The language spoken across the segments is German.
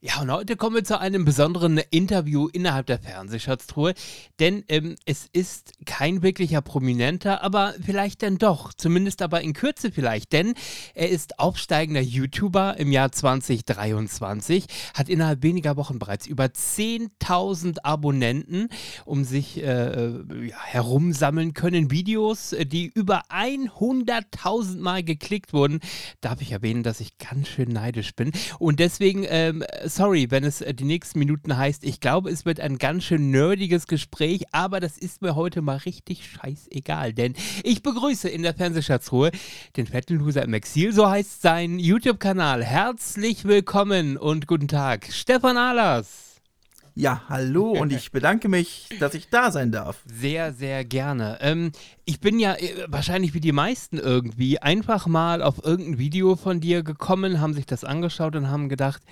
Ja, und heute kommen wir zu einem besonderen Interview innerhalb der Fernsehschatztruhe, denn ähm, es ist kein wirklicher Prominenter, aber vielleicht dann doch, zumindest aber in Kürze vielleicht, denn er ist aufsteigender YouTuber im Jahr 2023, hat innerhalb weniger Wochen bereits über 10.000 Abonnenten um sich äh, äh, ja, herumsammeln können, Videos, äh, die über 100.000 Mal geklickt wurden. Darf ich erwähnen, dass ich ganz schön neidisch bin und deswegen ähm, sorry, wenn es äh, die nächsten Minuten heißt, ich glaube, es wird ein ganz schön nerdiges Gespräch, aber das ist mir heute mal richtig scheißegal, denn ich begrüße in der Fernsehschatzruhe den fetten Loser im Exil, so heißt sein YouTube-Kanal. Herzlich willkommen und guten Tag, Stefan Ahlers. Ja, hallo und ich bedanke mich, dass ich da sein darf. Sehr, sehr gerne. Ähm, ich bin ja äh, wahrscheinlich wie die meisten irgendwie einfach mal auf irgendein Video von dir gekommen, haben sich das angeschaut und haben gedacht,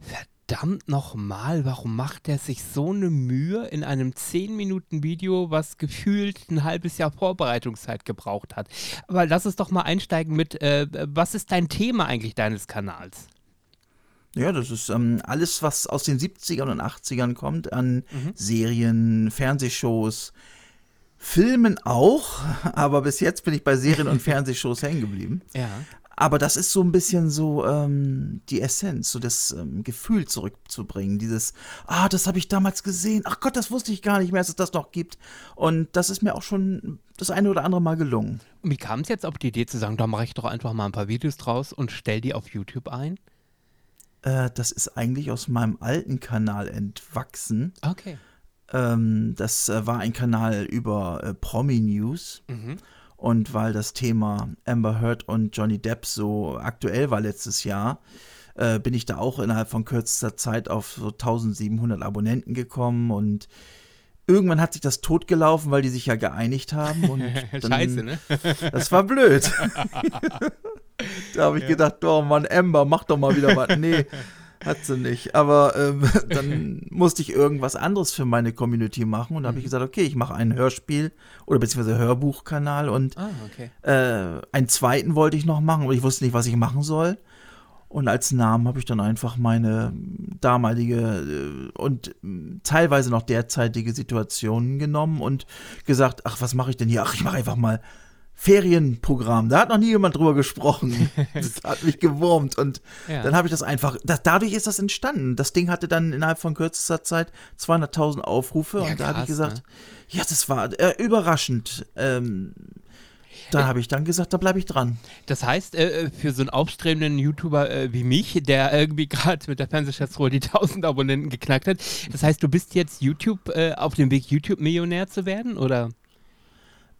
verdammt nochmal, warum macht er sich so eine Mühe in einem 10-Minuten-Video, was gefühlt ein halbes Jahr Vorbereitungszeit gebraucht hat? Aber lass es doch mal einsteigen mit, äh, was ist dein Thema eigentlich deines Kanals? Ja, das ist ähm, alles, was aus den 70ern und 80ern kommt, an mhm. Serien, Fernsehshows, Filmen auch, aber bis jetzt bin ich bei Serien und Fernsehshows hängen geblieben. Ja. Aber das ist so ein bisschen so ähm, die Essenz, so das ähm, Gefühl zurückzubringen. Dieses, ah, das habe ich damals gesehen. Ach Gott, das wusste ich gar nicht mehr, dass es das noch gibt. Und das ist mir auch schon das eine oder andere Mal gelungen. Und wie kam es jetzt auf die Idee zu sagen, da mache ich doch einfach mal ein paar Videos draus und stell die auf YouTube ein? Äh, das ist eigentlich aus meinem alten Kanal entwachsen. Okay. Ähm, das äh, war ein Kanal über äh, Promi-News. Mhm. Und weil das Thema Amber Heard und Johnny Depp so aktuell war letztes Jahr, äh, bin ich da auch innerhalb von kürzester Zeit auf so 1700 Abonnenten gekommen und irgendwann hat sich das totgelaufen, weil die sich ja geeinigt haben. Und dann, Scheiße, ne? das war blöd. da habe ich ja. gedacht, oh Mann, Amber, mach doch mal wieder was. Nee, hat sie nicht. Aber ähm, dann musste ich irgendwas anderes für meine Community machen und da habe ich mhm. gesagt, okay, ich mache ein Hörspiel oder beziehungsweise Hörbuchkanal und ah, okay. äh, einen zweiten wollte ich noch machen, aber ich wusste nicht, was ich machen soll. Und als Namen habe ich dann einfach meine damalige äh, und teilweise noch derzeitige Situation genommen und gesagt, ach, was mache ich denn hier? Ach, ich mache einfach mal Ferienprogramm. Da hat noch nie jemand drüber gesprochen. Das hat mich gewurmt. Und ja. dann habe ich das einfach, das, dadurch ist das entstanden. Das Ding hatte dann innerhalb von kürzester Zeit 200.000 Aufrufe. Ja, und da habe ich gesagt, ne? ja, das war äh, überraschend. Ähm, da habe ich dann gesagt, da bleibe ich dran. Das heißt, äh, äh, für so einen aufstrebenden YouTuber äh, wie mich, der irgendwie gerade mit der Fernsehschatzruhe die 1000 Abonnenten geknackt hat, das heißt, du bist jetzt YouTube äh, auf dem Weg, YouTube-Millionär zu werden, oder?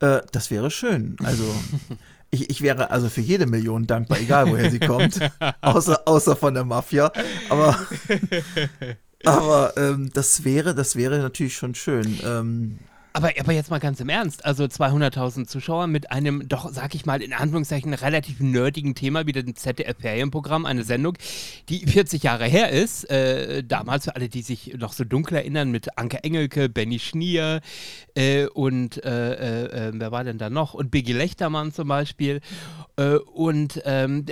Äh, das wäre schön. Also, ich, ich wäre also für jede Million dankbar, egal woher sie kommt. außer, außer von der Mafia. Aber, aber ähm, das wäre, das wäre natürlich schon schön. Ähm, aber, aber jetzt mal ganz im Ernst, also 200.000 Zuschauer mit einem doch, sag ich mal, in Anführungszeichen relativ nerdigen Thema wie dem ZDF-Ferienprogramm, eine Sendung, die 40 Jahre her ist. Äh, damals für alle, die sich noch so dunkel erinnern, mit Anke Engelke, Benny Schnier äh, und äh, äh, äh wer war denn da noch? Und Biggie Lechtermann zum Beispiel. Äh, und ähm,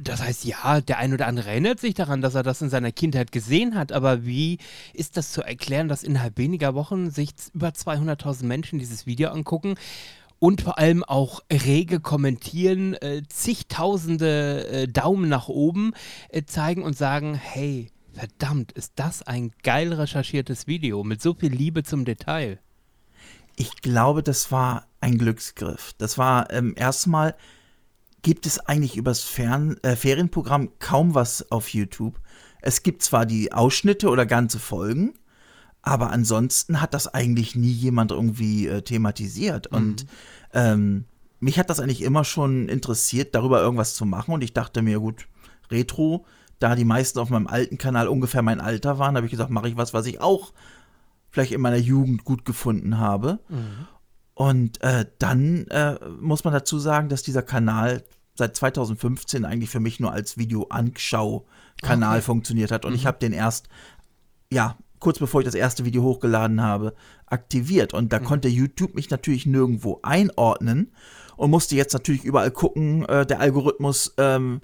das heißt, ja, der ein oder andere erinnert sich daran, dass er das in seiner Kindheit gesehen hat, aber wie ist das zu erklären, dass innerhalb weniger Wochen sich über 200.000 Menschen dieses Video angucken? und vor allem auch rege kommentieren, äh, zigtausende äh, Daumen nach oben äh, zeigen und sagen, hey, verdammt, ist das ein geil recherchiertes Video mit so viel Liebe zum Detail. Ich glaube, das war ein Glücksgriff. Das war ähm, erstmal gibt es eigentlich übers Fern äh, Ferienprogramm kaum was auf YouTube. Es gibt zwar die Ausschnitte oder ganze Folgen, aber ansonsten hat das eigentlich nie jemand irgendwie äh, thematisiert. Mhm. Und ähm, mich hat das eigentlich immer schon interessiert, darüber irgendwas zu machen. Und ich dachte mir, gut, Retro, da die meisten auf meinem alten Kanal ungefähr mein Alter waren, habe ich gesagt, mache ich was, was ich auch vielleicht in meiner Jugend gut gefunden habe. Mhm. Und äh, dann äh, muss man dazu sagen, dass dieser Kanal seit 2015 eigentlich für mich nur als Video-Anschau-Kanal okay. funktioniert hat. Und mhm. ich habe den erst, ja, kurz bevor ich das erste Video hochgeladen habe, aktiviert. Und da mhm. konnte YouTube mich natürlich nirgendwo einordnen und musste jetzt natürlich überall gucken. Äh, der Algorithmus ähm,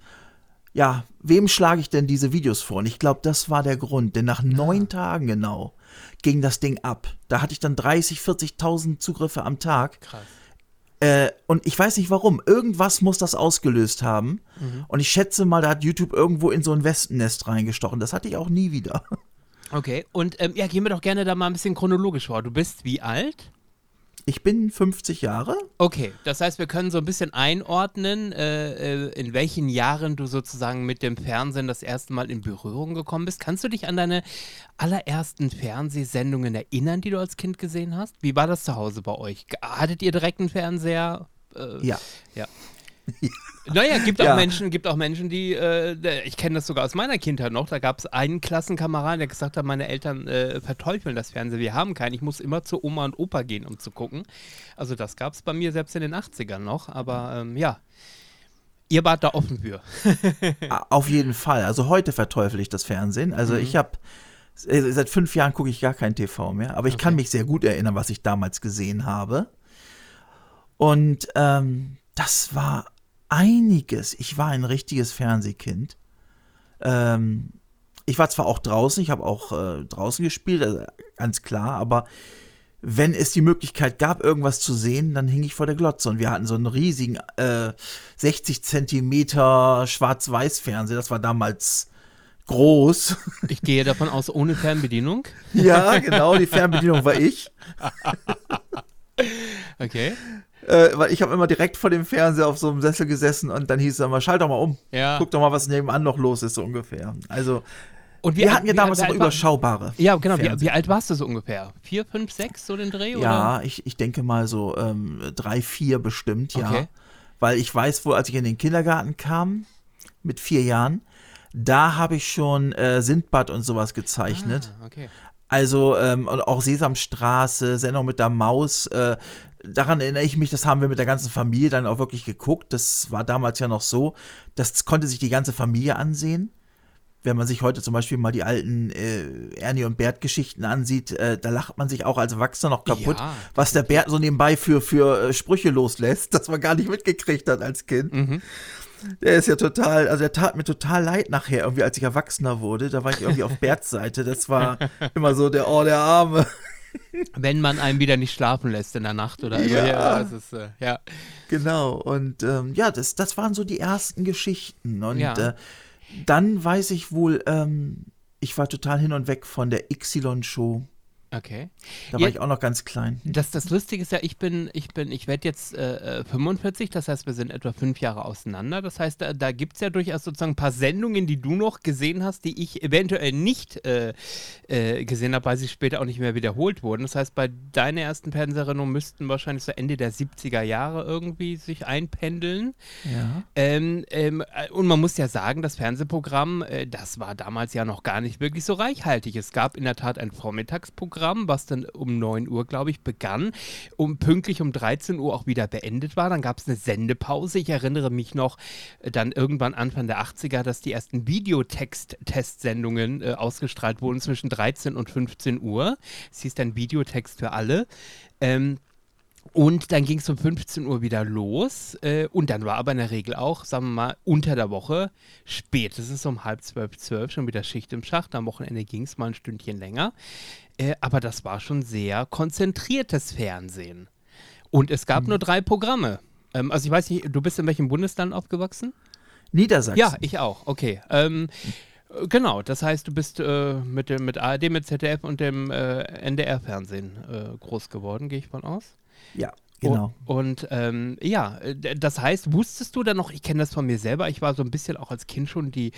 ja, wem schlage ich denn diese Videos vor? Und ich glaube, das war der Grund, denn nach neun Tagen genau ging das Ding ab. Da hatte ich dann 30, 40.000 Zugriffe am Tag. Krass. Äh, und ich weiß nicht warum. Irgendwas muss das ausgelöst haben. Mhm. Und ich schätze mal, da hat YouTube irgendwo in so ein Wespennest reingestochen. Das hatte ich auch nie wieder. Okay, und ähm, ja, gehen wir doch gerne da mal ein bisschen chronologisch vor. Du bist wie alt? Ich bin 50 Jahre. Okay, das heißt, wir können so ein bisschen einordnen, äh, äh, in welchen Jahren du sozusagen mit dem Fernsehen das erste Mal in Berührung gekommen bist. Kannst du dich an deine allerersten Fernsehsendungen erinnern, die du als Kind gesehen hast? Wie war das zu Hause bei euch? Hattet ihr direkt einen Fernseher? Äh, Ja. Ja. Naja, gibt auch Ja. Menschen, gibt auch Menschen, die, äh, ich kenne das sogar aus meiner Kindheit noch, da gab es einen Klassenkameraden, der gesagt hat, meine Eltern äh, verteufeln das Fernsehen, wir haben keinen, ich muss immer zu Oma und Opa gehen, um zu gucken. Also das gab es bei mir selbst in den 80ern noch, aber ähm, ja, ihr wart da offen für. Auf jeden Fall. Also heute verteufel ich das Fernsehen. Also Mhm. ich habe seit fünf Jahren gucke ich gar kein TV mehr, aber ich kann Okay. mich sehr gut erinnern, was ich damals gesehen habe. Und ähm, das war einiges. Ich war ein richtiges Fernsehkind. Ähm, ich war zwar auch draußen, ich habe auch äh, draußen gespielt, also ganz klar, aber wenn es die Möglichkeit gab, irgendwas zu sehen, dann hing ich vor der Glotze. Und wir hatten so einen riesigen äh, 60 Zentimeter Schwarz-Weiß-Fernseher. Das war damals groß. Ich gehe davon aus, ohne Fernbedienung. ja, genau, die Fernbedienung war ich. Okay. Äh, weil ich habe immer direkt vor dem Fernseher auf so einem Sessel gesessen und dann hieß es immer, schalt doch mal um. Ja. Guck doch mal, was nebenan noch los ist, so ungefähr. Also, Und wir alt- hatten ja damals noch überschaubare. Ja, genau. Wie, wie alt warst du so ungefähr? Vier, fünf, sechs, so den Dreh? Oder? Ja, ich, ich denke mal so ähm, drei, vier bestimmt, ja. Okay. Weil ich weiß, wo, als ich in den Kindergarten kam, mit vier Jahren, da habe ich schon äh, Sindbad und sowas gezeichnet. Ah, okay. Also ähm, und auch Sesamstraße, Sendung mit der Maus. Äh, daran erinnere ich mich, das haben wir mit der ganzen Familie dann auch wirklich geguckt. Das war damals ja noch so. Das konnte sich die ganze Familie ansehen. Wenn man sich heute zum Beispiel mal die alten äh, Ernie und Bert-Geschichten ansieht, äh, da lacht man sich auch als Erwachsener noch kaputt, Ja, was der Bert so nebenbei für, für äh, Sprüche loslässt, das man gar nicht mitgekriegt hat als Kind. Mhm. Der ist ja total, also der tat mir total leid nachher, irgendwie als ich Erwachsener wurde. Da war ich irgendwie auf Berts Seite. Das war immer so der, oh, der Arme. Wenn man einem wieder nicht schlafen lässt in der Nacht oder Ja. ja. ist, äh, ja. Genau. Und ähm, ja, das, das waren so die ersten Geschichten. Und Ja. äh, dann weiß ich wohl, ähm, ich war total hin und weg von der Xylon-Show. Okay. Da Ja. war ich auch noch ganz klein. Das, das Lustige ist ja, ich bin, ich bin, ich werde jetzt äh, äh, 45, das heißt, wir sind etwa fünf Jahre auseinander. Das heißt, da, da gibt es ja durchaus sozusagen ein paar Sendungen, die du noch gesehen hast, die ich eventuell nicht äh, äh, gesehen habe, weil sie später auch nicht mehr wiederholt wurden. Das heißt, bei deiner ersten Fernseherinnerung müssten wahrscheinlich so Ende der 70er Jahre irgendwie sich einpendeln. Ja. Ähm, ähm, äh, und man muss ja sagen, das Fernsehprogramm, äh, das war damals ja noch gar nicht wirklich so reichhaltig. Es gab in der Tat ein Vormittagsprogramm, was dann um 9 Uhr, glaube ich, begann, um pünktlich um 13 Uhr auch wieder beendet war. Dann gab es eine Sendepause. Ich erinnere mich noch äh, dann irgendwann Anfang der 80er, dass die ersten Videotext-Testsendungen äh, ausgestrahlt wurden zwischen 13 und 15 Uhr. Es hieß dann Videotext für alle. Ähm, und dann ging es um 15 Uhr wieder los. Äh, und dann war aber in der Regel auch, sagen wir mal, unter der Woche, spätestens um halb zwölf, zwölf schon wieder Schicht im Schacht. Am Wochenende ging es mal ein Stündchen länger. Äh, aber das war schon sehr konzentriertes Fernsehen. Und es gab nur drei Programme. Ähm, also ich weiß nicht, du bist in welchem Bundesland aufgewachsen? Niedersachsen. Ja, ich auch. Okay. Ähm, äh, genau, das heißt, du bist äh, mit, dem, mit ARD, mit ZDF und dem äh, NDR-Fernsehen äh, groß geworden, gehe ich von aus. Ja, genau. Und, und ähm, ja, das heißt, wusstest du dann noch, ich kenne das von mir selber, ich war so ein bisschen auch als Kind schon die,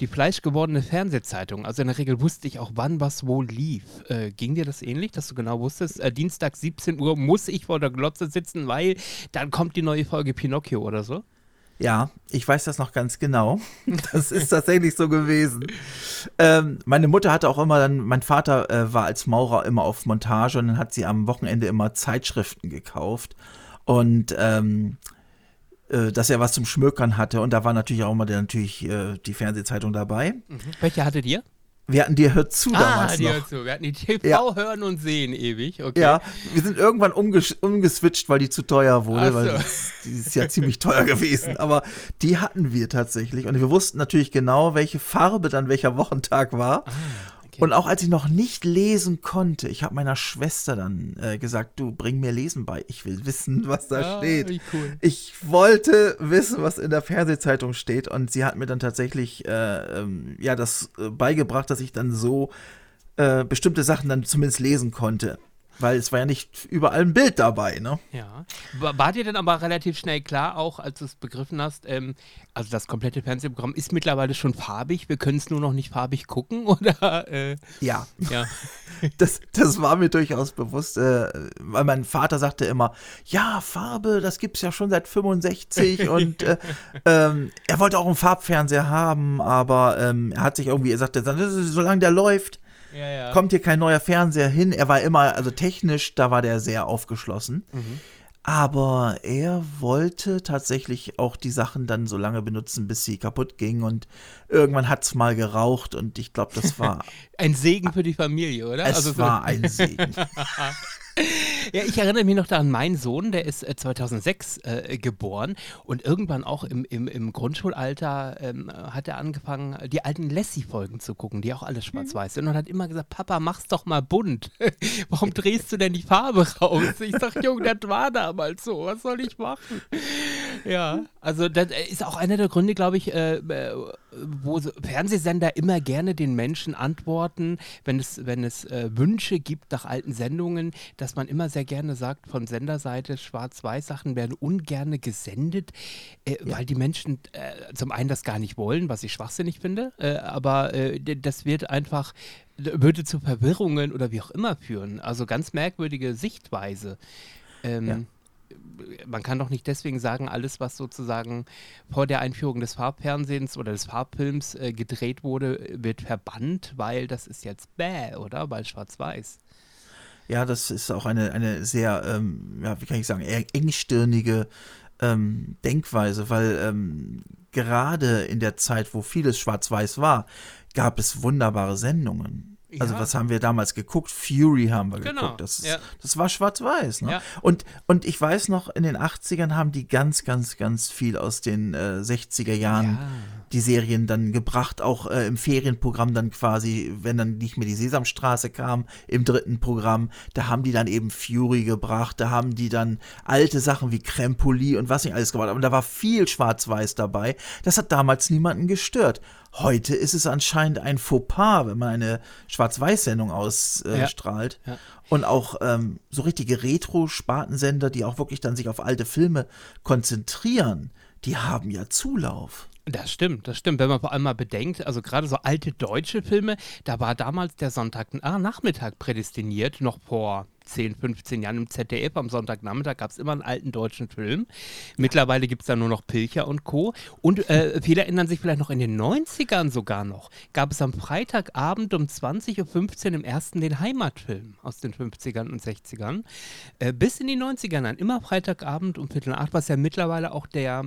die fleischgewordene Fernsehzeitung. Also in der Regel wusste ich auch, wann was wo lief. Äh, ging dir das ähnlich, dass du genau wusstest, äh, Dienstag 17 Uhr muss ich vor der Glotze sitzen, weil dann kommt die neue Folge Pinocchio oder so? Ja, ich weiß das noch ganz genau. Das ist tatsächlich so gewesen. Ähm, meine Mutter hatte auch immer dann, mein Vater äh, war als Maurer immer auf Montage und dann hat sie am Wochenende immer Zeitschriften gekauft und ähm, äh, dass er was zum Schmökern hatte und da war natürlich auch immer der, natürlich äh, die Fernsehzeitung dabei. Welche hattet ihr? Wir hatten die Hört zu ah, damals die noch. Hört zu. Wir hatten die TV Ja. hören und sehen ewig. Okay. Ja, wir sind irgendwann umges umgeswitcht, weil die zu teuer wurde, so. weil die ist, die ist ja ziemlich teuer gewesen. Aber die hatten wir tatsächlich. Und wir wussten natürlich genau, welche Farbe dann welcher Wochentag war. Ah, okay. Und auch als ich noch nicht lesen konnte, ich habe meiner Schwester dann äh, gesagt, du bring mir Lesen bei. Ich will wissen, was da Ah, steht. Cool. Ich wollte wissen, was in der Fernsehzeitung steht und sie hat mir dann tatsächlich äh, ähm, ja das äh, beigebracht, dass ich dann so äh, bestimmte Sachen dann zumindest lesen konnte, weil es war ja nicht überall ein Bild dabei, ne? Ja. War, dir dann aber relativ schnell klar, auch als du es begriffen hast, ähm, also das komplette Fernsehprogramm ist mittlerweile schon farbig, wir können es nur noch nicht farbig gucken, oder? Äh, Ja, ja. das, das war mir durchaus bewusst, äh, weil mein Vater sagte immer, ja, Farbe, das gibt's ja schon seit 65 und äh, ähm, er wollte auch einen Farbfernseher haben, aber ähm, er hat sich irgendwie, er sagte, solange der läuft, ja, ja. kommt hier kein neuer Fernseher hin. Er war immer, also technisch, da war der sehr aufgeschlossen. Mhm. Aber er wollte tatsächlich auch die Sachen dann so lange benutzen, bis sie kaputt gingen. Und irgendwann hat es mal geraucht und ich glaube, das war, Ein Segen für die Familie, oder? es Also so- war ein Segen. Ja, ich erinnere mich noch daran, mein Sohn, der ist äh, 2006 äh, geboren und irgendwann auch im, im, im Grundschulalter ähm, hat er angefangen, die alten Lassie-Folgen zu gucken, die auch alles schwarz-weiß sind und hat immer gesagt, Papa, mach's doch mal bunt. Warum drehst du denn die Farbe raus? Ich sag, Junge, das war damals so, was soll ich machen? Ja, also das ist auch einer der Gründe, glaube ich, äh, äh, wo Fernsehsender immer gerne den Menschen antworten, wenn es, wenn es äh, Wünsche gibt nach alten Sendungen, dass man immer sehr gerne sagt, von Senderseite Schwarz-Weiß-Sachen werden ungerne gesendet, äh, weil die Menschen äh, zum einen das gar nicht wollen, was ich schwachsinnig finde, äh, aber äh, das wird einfach, würde zu Verwirrungen oder wie auch immer führen. Also ganz merkwürdige Sichtweise. Ähm, Ja. Man kann doch nicht deswegen sagen, alles, was sozusagen vor der Einführung des Farbfernsehens oder des Farbfilms äh, gedreht wurde, wird verbannt, weil das ist jetzt bäh, oder? Weil schwarz-weiß. Ja, das ist auch eine, eine sehr, ähm, ja, wie kann ich sagen, engstirnige ähm, Denkweise, weil ähm, gerade in der Zeit, wo vieles schwarz-weiß war, gab es wunderbare Sendungen. Also Ja. was haben wir damals geguckt? Fury haben wir Genau, geguckt. Das, ist, ja. das war schwarz-weiß. Ne? Ja. Und, und ich weiß noch, in den 80ern haben die ganz, ganz, ganz viel aus den äh, 60er Jahren Ja. Die Serien dann gebracht, auch äh, im Ferienprogramm dann quasi, wenn dann nicht mehr die Sesamstraße kam, im dritten Programm, da haben die dann eben Fury gebracht, da haben die dann alte Sachen wie Crempoli und was nicht alles gebracht, aber da war viel Schwarz-Weiß dabei. Das hat damals niemanden gestört. Heute ist es anscheinend ein Fauxpas, wenn man eine Schwarz-Weiß-Sendung ausstrahlt. Äh, Ja. Ja. Und auch ähm, so richtige Retro-Spartensender, die auch wirklich dann sich auf alte Filme konzentrieren, die haben ja Zulauf. Das stimmt, das stimmt. Wenn man vor allem mal bedenkt, also gerade so alte deutsche Filme, da war damals der Sonntagnachmittag prädestiniert, noch vor 10, 15 Jahren im ZDF. Am Sonntagnachmittag gab es immer einen alten deutschen Film. Mittlerweile gibt es da nur noch Pilcher und Co. Und äh, viele erinnern sich vielleicht noch in den 90ern sogar noch. Gab es am Freitagabend um 20.15 Uhr im ersten den Heimatfilm aus den 50ern und 60ern. Äh, bis in die 90er dann, immer Freitagabend um Viertel nach acht, was ja mittlerweile auch der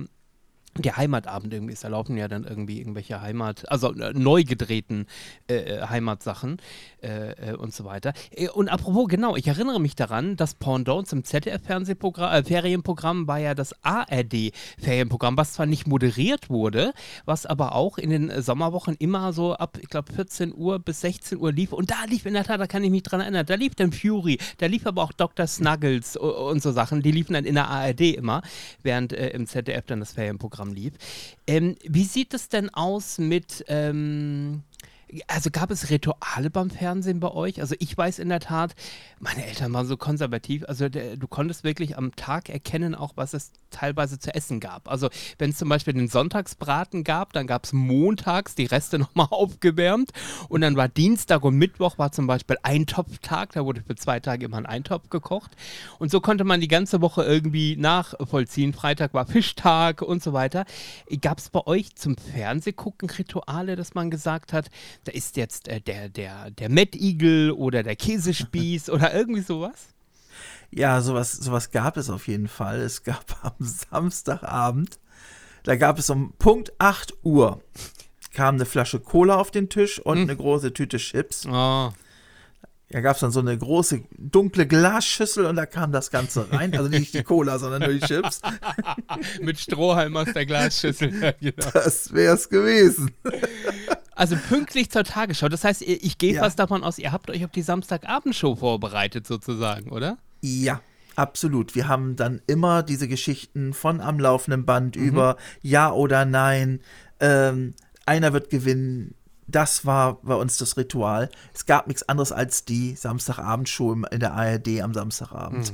der Heimatabend irgendwie ist. Da laufen ja dann irgendwie irgendwelche Heimat, also äh, neu gedrehten äh, äh, Heimatsachen äh, äh, und so weiter. Äh, und apropos, genau, ich erinnere mich daran, das Pendant zum ZDF-Fernsehprogramm, äh, Ferienprogramm war ja das ARD-Ferienprogramm, was zwar nicht moderiert wurde, was aber auch in den Sommerwochen immer so ab, ich glaube, 14 Uhr bis 16 Uhr lief. Und da lief in der Tat, da kann ich mich dran erinnern, da lief dann Fury, da lief aber auch Dr. Snuggles u- und so Sachen, die liefen dann in der ARD immer, während äh, im ZDF dann das Ferienprogramm lief. Ähm, wie sieht es denn aus mit, ähm, also gab es Rituale beim Fernsehen bei euch? Also ich weiß in der Tat, meine Eltern waren so konservativ, also der, du konntest wirklich am Tag erkennen, auch was es teilweise zu essen gab. Also wenn es zum Beispiel den Sonntagsbraten gab, dann gab es montags die Reste nochmal aufgewärmt und dann war Dienstag und Mittwoch war zum Beispiel Eintopftag, da wurde für zwei Tage immer ein Eintopf gekocht und so konnte man die ganze Woche irgendwie nachvollziehen. Freitag war Fischtag und so weiter. Gab es bei euch zum Fernsehgucken Rituale, dass man gesagt hat, da ist jetzt äh, der, der, der Mettigel oder der Käsespieß oder irgendwie sowas? Ja, sowas, sowas gab es auf jeden Fall. Es gab am Samstagabend, da gab es um Punkt 8 Uhr, kam eine Flasche Cola auf den Tisch und eine große Tüte Chips. Oh. Da gab es dann so eine große dunkle Glasschüssel und da kam das Ganze rein. Also nicht die Cola, sondern nur die Chips. Mit Strohhalm aus der Glasschüssel. Genau. Das wär's gewesen. Also pünktlich zur Tagesschau. Das heißt, ich gehe Ja. fast davon aus, ihr habt euch auf die Samstagabendshow vorbereitet, sozusagen, oder? Ja, absolut. Wir haben dann immer diese Geschichten von am laufenden Band über Ja oder Nein. Ähm, einer wird gewinnen. Das war bei uns das Ritual. Es gab nichts anderes als die Samstagabendshow in der ARD am Samstagabend.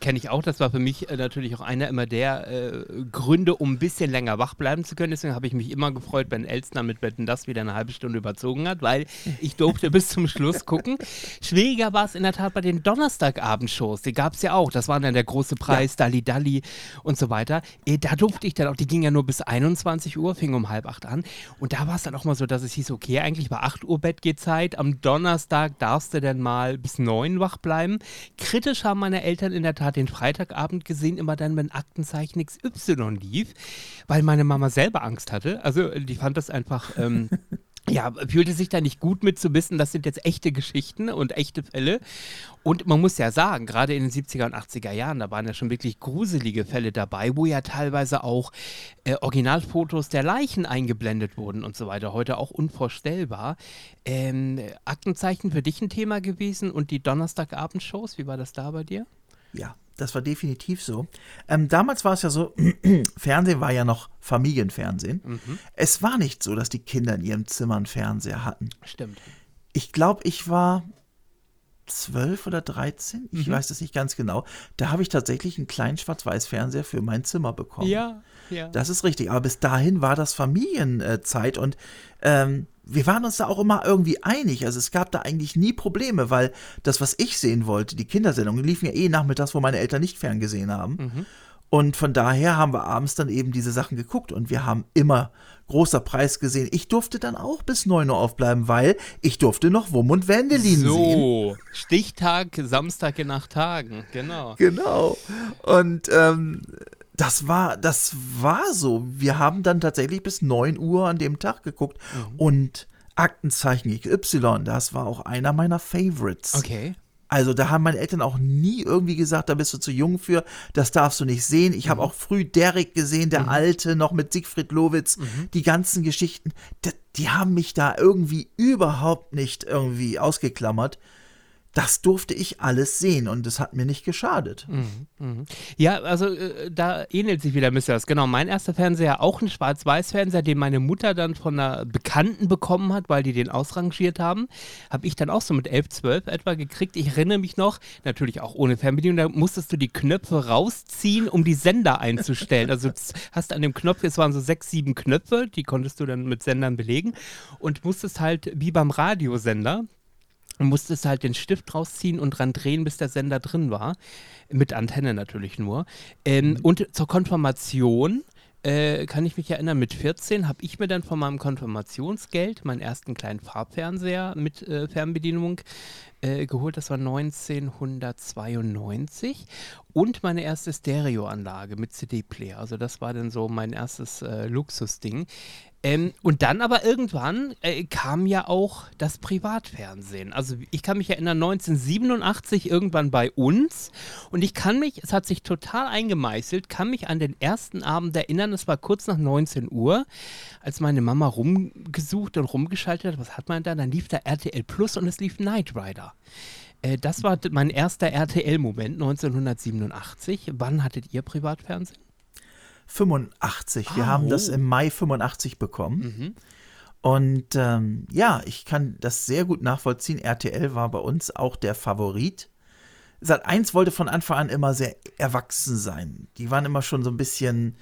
Kenne ich auch. Das war für mich äh, natürlich auch einer immer der äh, Gründe, um ein bisschen länger wach bleiben zu können. Deswegen habe ich mich immer gefreut, wenn Elstner mit Wetten das wieder eine halbe Stunde überzogen hat, weil ich durfte bis zum Schluss gucken. Schwieriger war es in der Tat bei den Donnerstagabendshows. Die gab es ja auch. Das war dann der große Preis, Dalli Dalli und so weiter. Äh, Da durfte ich dann auch, die ging ja nur bis 21 Uhr, fing um halb acht an. Und da war es dann auch mal so, dass es hieß, okay, eigentlich war 8 Uhr Bettgehzeit. Am Donnerstag darfst du dann mal bis 9 wach bleiben. Kritisch haben meine Eltern in der Tat den Freitagabend gesehen, immer dann, wenn Aktenzeichen XY lief, weil meine Mama selber Angst hatte. Also die fand das einfach. Ähm, ja, fühlte sich da nicht gut mit zu wissen, das sind jetzt echte Geschichten und echte Fälle. Und man muss ja sagen, gerade in den 70er und 80er Jahren, da waren ja schon wirklich gruselige Fälle dabei, wo ja teilweise auch äh, Originalfotos der Leichen eingeblendet wurden und so weiter. Heute auch unvorstellbar. Ähm, Aktenzeichen für dich ein Thema gewesen und die Donnerstagabendshows, wie war das da bei dir? Ja, das war definitiv so. Ähm, damals war es ja so, Fernsehen war ja noch Familienfernsehen. Es war nicht so, dass die Kinder in ihrem Zimmer einen Fernseher hatten. Stimmt. Ich glaube, ich war zwölf oder 13, ich weiß es nicht ganz genau. Da habe ich tatsächlich einen kleinen Schwarz-Weiß-Fernseher für mein Zimmer bekommen. Ja, ja. Das ist richtig, aber bis dahin war das Familienzeit und ähm, wir waren uns da auch immer irgendwie einig. Also es gab da eigentlich nie Probleme, weil das, was ich sehen wollte, die Kindersendungen, liefen ja eh nachmittags, wo meine Eltern nicht ferngesehen haben. Und von daher haben wir abends dann eben diese Sachen geguckt und wir haben immer großer Preis gesehen. Ich durfte dann auch bis 9 Uhr aufbleiben, weil ich durfte noch Wum und Wendelin sehen. so, Stichtag, Samstag in acht Tagen, genau. Genau. Und ähm, das war, das war so. Wir haben dann tatsächlich bis 9 Uhr an dem Tag geguckt. Und Aktenzeichen XY, das war auch einer meiner Favorites. Okay. Also da haben meine Eltern auch nie irgendwie gesagt, da bist du zu jung für, das darfst du nicht sehen. Ich habe auch früh Derek gesehen, der Alte, noch mit Siegfried Lowitz, die ganzen Geschichten, die, die haben mich da irgendwie überhaupt nicht irgendwie ausgeklammert. Das durfte ich alles sehen und es hat mir nicht geschadet. Ja, also äh, da ähnelt sich wieder was. Genau, mein erster Fernseher, auch ein Schwarz-Weiß-Fernseher, den meine Mutter dann von einer Bekannten bekommen hat, weil die den ausrangiert haben. Habe ich dann auch so mit 11, 12 etwa gekriegt. Ich erinnere mich noch, natürlich auch ohne Fernbedienung, da musstest du die Knöpfe rausziehen, um die Sender einzustellen. Also hast an dem Knopf, es waren so sechs, sieben Knöpfe, die konntest du dann mit Sendern belegen und musstest halt wie beim Radiosender, und musstest halt den Stift rausziehen und dran drehen, bis der Sender drin war. Mit Antenne natürlich nur. Ähm, Und zur Konfirmation äh, kann ich mich erinnern, mit 14 habe ich mir dann von meinem Konfirmationsgeld meinen ersten kleinen Farbfernseher mit äh, Fernbedienung äh, geholt. Das war 1992. Und meine erste Stereoanlage mit CD-Player. Also das war dann so mein erstes äh, Luxusding. Ähm, und dann aber irgendwann äh, kam ja auch das Privatfernsehen. Also ich kann mich erinnern, 1987 irgendwann bei uns. Und ich kann mich, es hat sich total eingemeißelt, kann mich an den ersten Abend erinnern, es war kurz nach 19 Uhr, als meine Mama rumgesucht und rumgeschaltet hat. Was hat man da? Dann lief da RTL Plus und es lief Knight Rider. Äh, das war mein erster RTL-Moment 1987. Wann hattet ihr Privatfernsehen? 85. Wir Ah, haben das oh. im Mai 85 bekommen. Und ähm, ja, ich kann das sehr gut nachvollziehen. RTL war bei uns auch der Favorit. Sat 1 wollte von Anfang an immer sehr erwachsen sein. Die waren immer schon so ein bisschen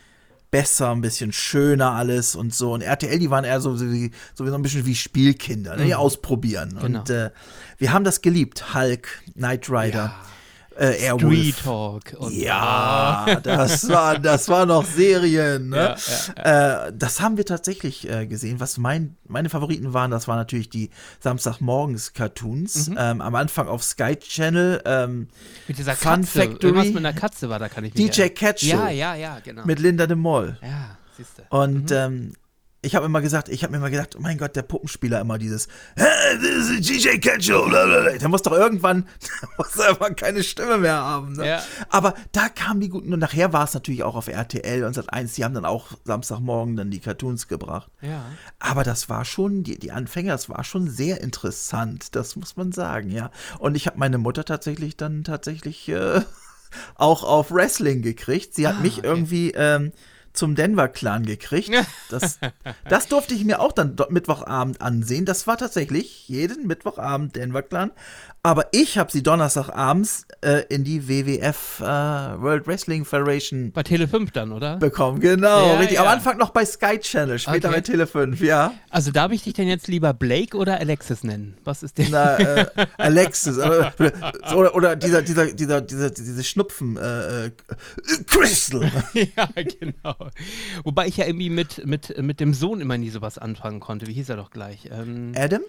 besser, ein bisschen schöner alles und so. Und RTL, die waren eher so, so, wie, so, ein bisschen wie Spielkinder, ne? die ausprobieren. Genau. Und äh, wir haben das geliebt. Hulk, Knight Rider, äh, Street Airwolf. Talk. Und Ja, das war, das war noch Serien. Ne? Äh, das haben wir tatsächlich äh, gesehen. Was mein, meine Favoriten waren, das waren natürlich die Samstagmorgens-Cartoons. Ähm, am Anfang auf Sky Channel ähm, Mit dieser Fun Katze. Factory. Irgendwas mit einer Katze war da, kann ich mich DJ. Ketchel. Ja, ja, ja, genau. mit Linda de Mol. ja, siehst du. Und ähm, ich habe immer gesagt, ich habe mir immer gedacht, oh mein Gott, der Puppenspieler immer dieses, hey, this is DJ Ketchum, der muss doch irgendwann, der muss einfach keine Stimme mehr haben. Ne? Ja. Aber da kamen die guten, und nachher war es natürlich auch auf RTL und Sat 1, die haben dann auch Samstagmorgen dann die Cartoons gebracht. Ja. Aber das war schon, die, die Anfänger, das war schon sehr interessant, das muss man sagen, ja. Und ich habe meine Mutter tatsächlich dann tatsächlich äh, auch auf Wrestling gekriegt. Sie hat ah, mich okay. irgendwie ähm, zum Denver-Clan gekriegt. Das, das durfte ich mir auch dann Mittwochabend ansehen. Das war tatsächlich jeden Mittwochabend Denver-Clan. Aber ich habe sie Donnerstagabends äh, in die WWF äh, World Wrestling Federation. Bei Tele 5 dann, oder? Bekommen, genau. Ja, richtig. Ja. Am Anfang noch bei Sky Channel, später okay. bei Tele 5, ja. Also darf ich dich denn jetzt lieber Blake oder Alexis nennen? Was ist denn? Na, äh, Alexis. oder, oder, oder, dieser, dieser, dieser, dieser, diese Schnupfen. Äh, äh, Crystal. ja, genau. Wobei ich ja irgendwie mit, mit, mit dem Sohn immer nie sowas anfangen konnte. Wie hieß er doch gleich? Ähm, Adam?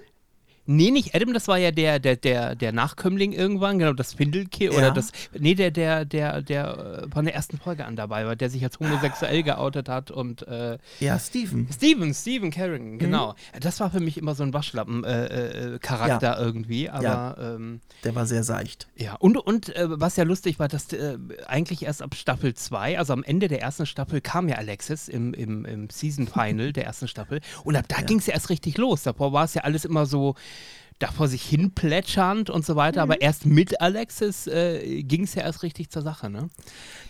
Nee, nicht Adam, das war ja der, der, der, der Nachkömmling irgendwann, genau, das Findelkind ja. oder das. Nee, der, der, der, der von der ersten Folge an dabei war, der sich als homosexuell geoutet hat und. Äh, ja, Steven. Steven, Steven Carrington, genau. Mhm. Das war für mich immer so ein Waschlappen-Charakter äh, äh, ja. irgendwie, aber. Ja. Ähm, der war sehr seicht. Ja, und, und äh, was ja lustig war, dass äh, eigentlich erst ab Staffel 2, also am Ende der ersten Staffel, kam ja Alexis im, im, im Season Final der ersten Staffel und ab da ging es ja erst richtig los. Davor war es ja alles immer so da vor sich hin plätschernd und so weiter, mhm. aber erst mit Alexis äh, ging es ja erst richtig zur Sache, ne?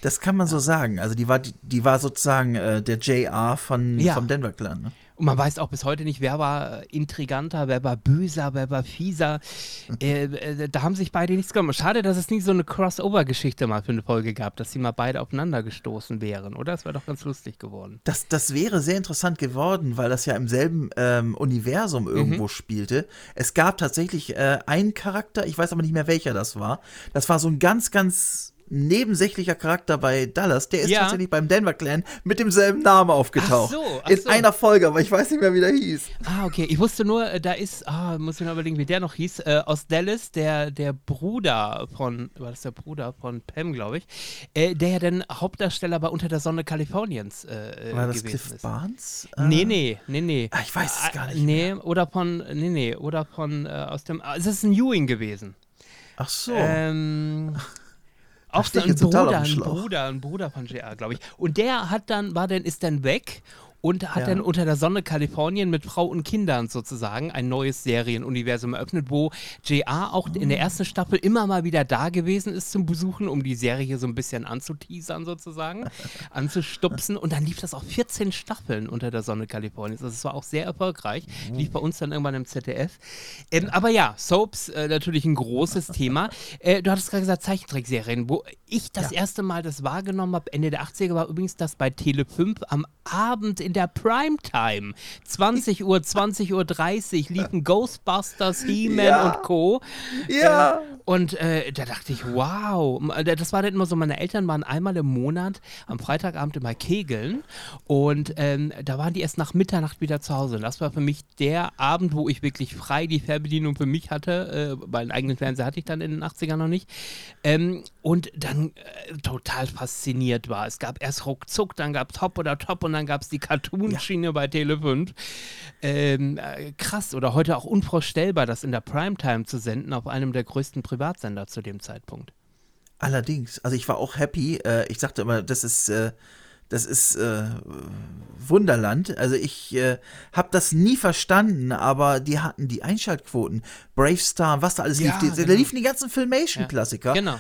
Das kann man so sagen. Also die war, die, die war sozusagen äh, der JR von, ja. vom Denver Clan, ne? Und man weiß auch bis heute nicht, wer war intriganter, wer war böser, wer war fieser. Äh, äh, da haben sich beide nichts gemacht. Schade, dass es nie so eine Crossover-Geschichte mal für eine Folge gab, dass sie mal beide aufeinander gestoßen wären, oder? Das wäre doch ganz lustig geworden. Das, das wäre sehr interessant geworden, weil das ja im selben ähm, Universum irgendwo mhm. spielte. Es gab tatsächlich äh, einen Charakter, ich weiß aber nicht mehr welcher das war. Das war so ein ganz, ganz nebensächlicher Charakter bei Dallas, der ist ja. tatsächlich beim Denver Clan mit demselben Namen aufgetaucht. Ach so, ach in so. einer Folge, aber ich weiß nicht mehr, wie der hieß. Ah, okay. Ich wusste nur, äh, da ist, ah, muss ich mal überlegen, wie der noch hieß, äh, aus Dallas, der, der Bruder von, war das der Bruder von Pam, glaube ich, äh, der ja dann Hauptdarsteller bei Unter der Sonne Kaliforniens äh, äh War das Cliff ist. Barnes? Nee, nee, nee, nee. Ah, ich weiß es gar nicht. Nee, mehr. oder von, nee, nee, oder von, äh, aus dem, ah, es ist ein Ewing gewesen. Ach so. Ähm, auch so ein Bruder, ein Bruder, ein Bruder von JR, glaube ich. Und der hat dann, war dann, ist dann weg und hat ja. dann unter der Sonne Kalifornien mit Frau und Kindern sozusagen ein neues Serienuniversum eröffnet, wo JR auch in der ersten Staffel immer mal wieder da gewesen ist zum Besuchen, um die Serie so ein bisschen anzuteasern sozusagen, anzustupsen und dann lief das auch 14 Staffeln unter der Sonne Kaliforniens. Also es war auch sehr erfolgreich, oh. lief bei uns dann irgendwann im ZDF. Ähm, aber ja, Soaps äh, natürlich ein großes Thema. Äh, du hattest gerade gesagt Zeichentrickserien, wo ich das ja. erste Mal das wahrgenommen habe, Ende der 80er war übrigens das bei Tele 5 am Abend in der Primetime. 20 Uhr, 20 Uhr 30 liefen Ghostbusters, He-Man ja. und Co. Ja. Äh, und äh, da dachte ich, wow. Das war dann immer so, meine Eltern waren einmal im Monat am Freitagabend immer kegeln und ähm, da waren die erst nach Mitternacht wieder zu Hause. Das war für mich der Abend, wo ich wirklich frei die Fernbedienung für mich hatte, äh, weil einen eigenen Fernseher hatte ich dann in den 80ern noch nicht. Ähm, und dann äh, total fasziniert war. Es gab erst ruckzuck, dann gab es Top oder Top und dann gab es die Cartoon-Schiene ja. bei Tele 5. Ähm, äh, krass oder heute auch unvorstellbar, das in der Primetime zu senden auf einem der größten Privatsender zu dem Zeitpunkt. Allerdings, also ich war auch happy. Äh, ich sagte immer, das ist, äh, das ist äh, Wunderland. Also ich habe das nie verstanden, aber die hatten die Einschaltquoten. Brave Star, was da alles ja, lief. Genau. Da liefen die ganzen Filmation-Klassiker. Ja, genau.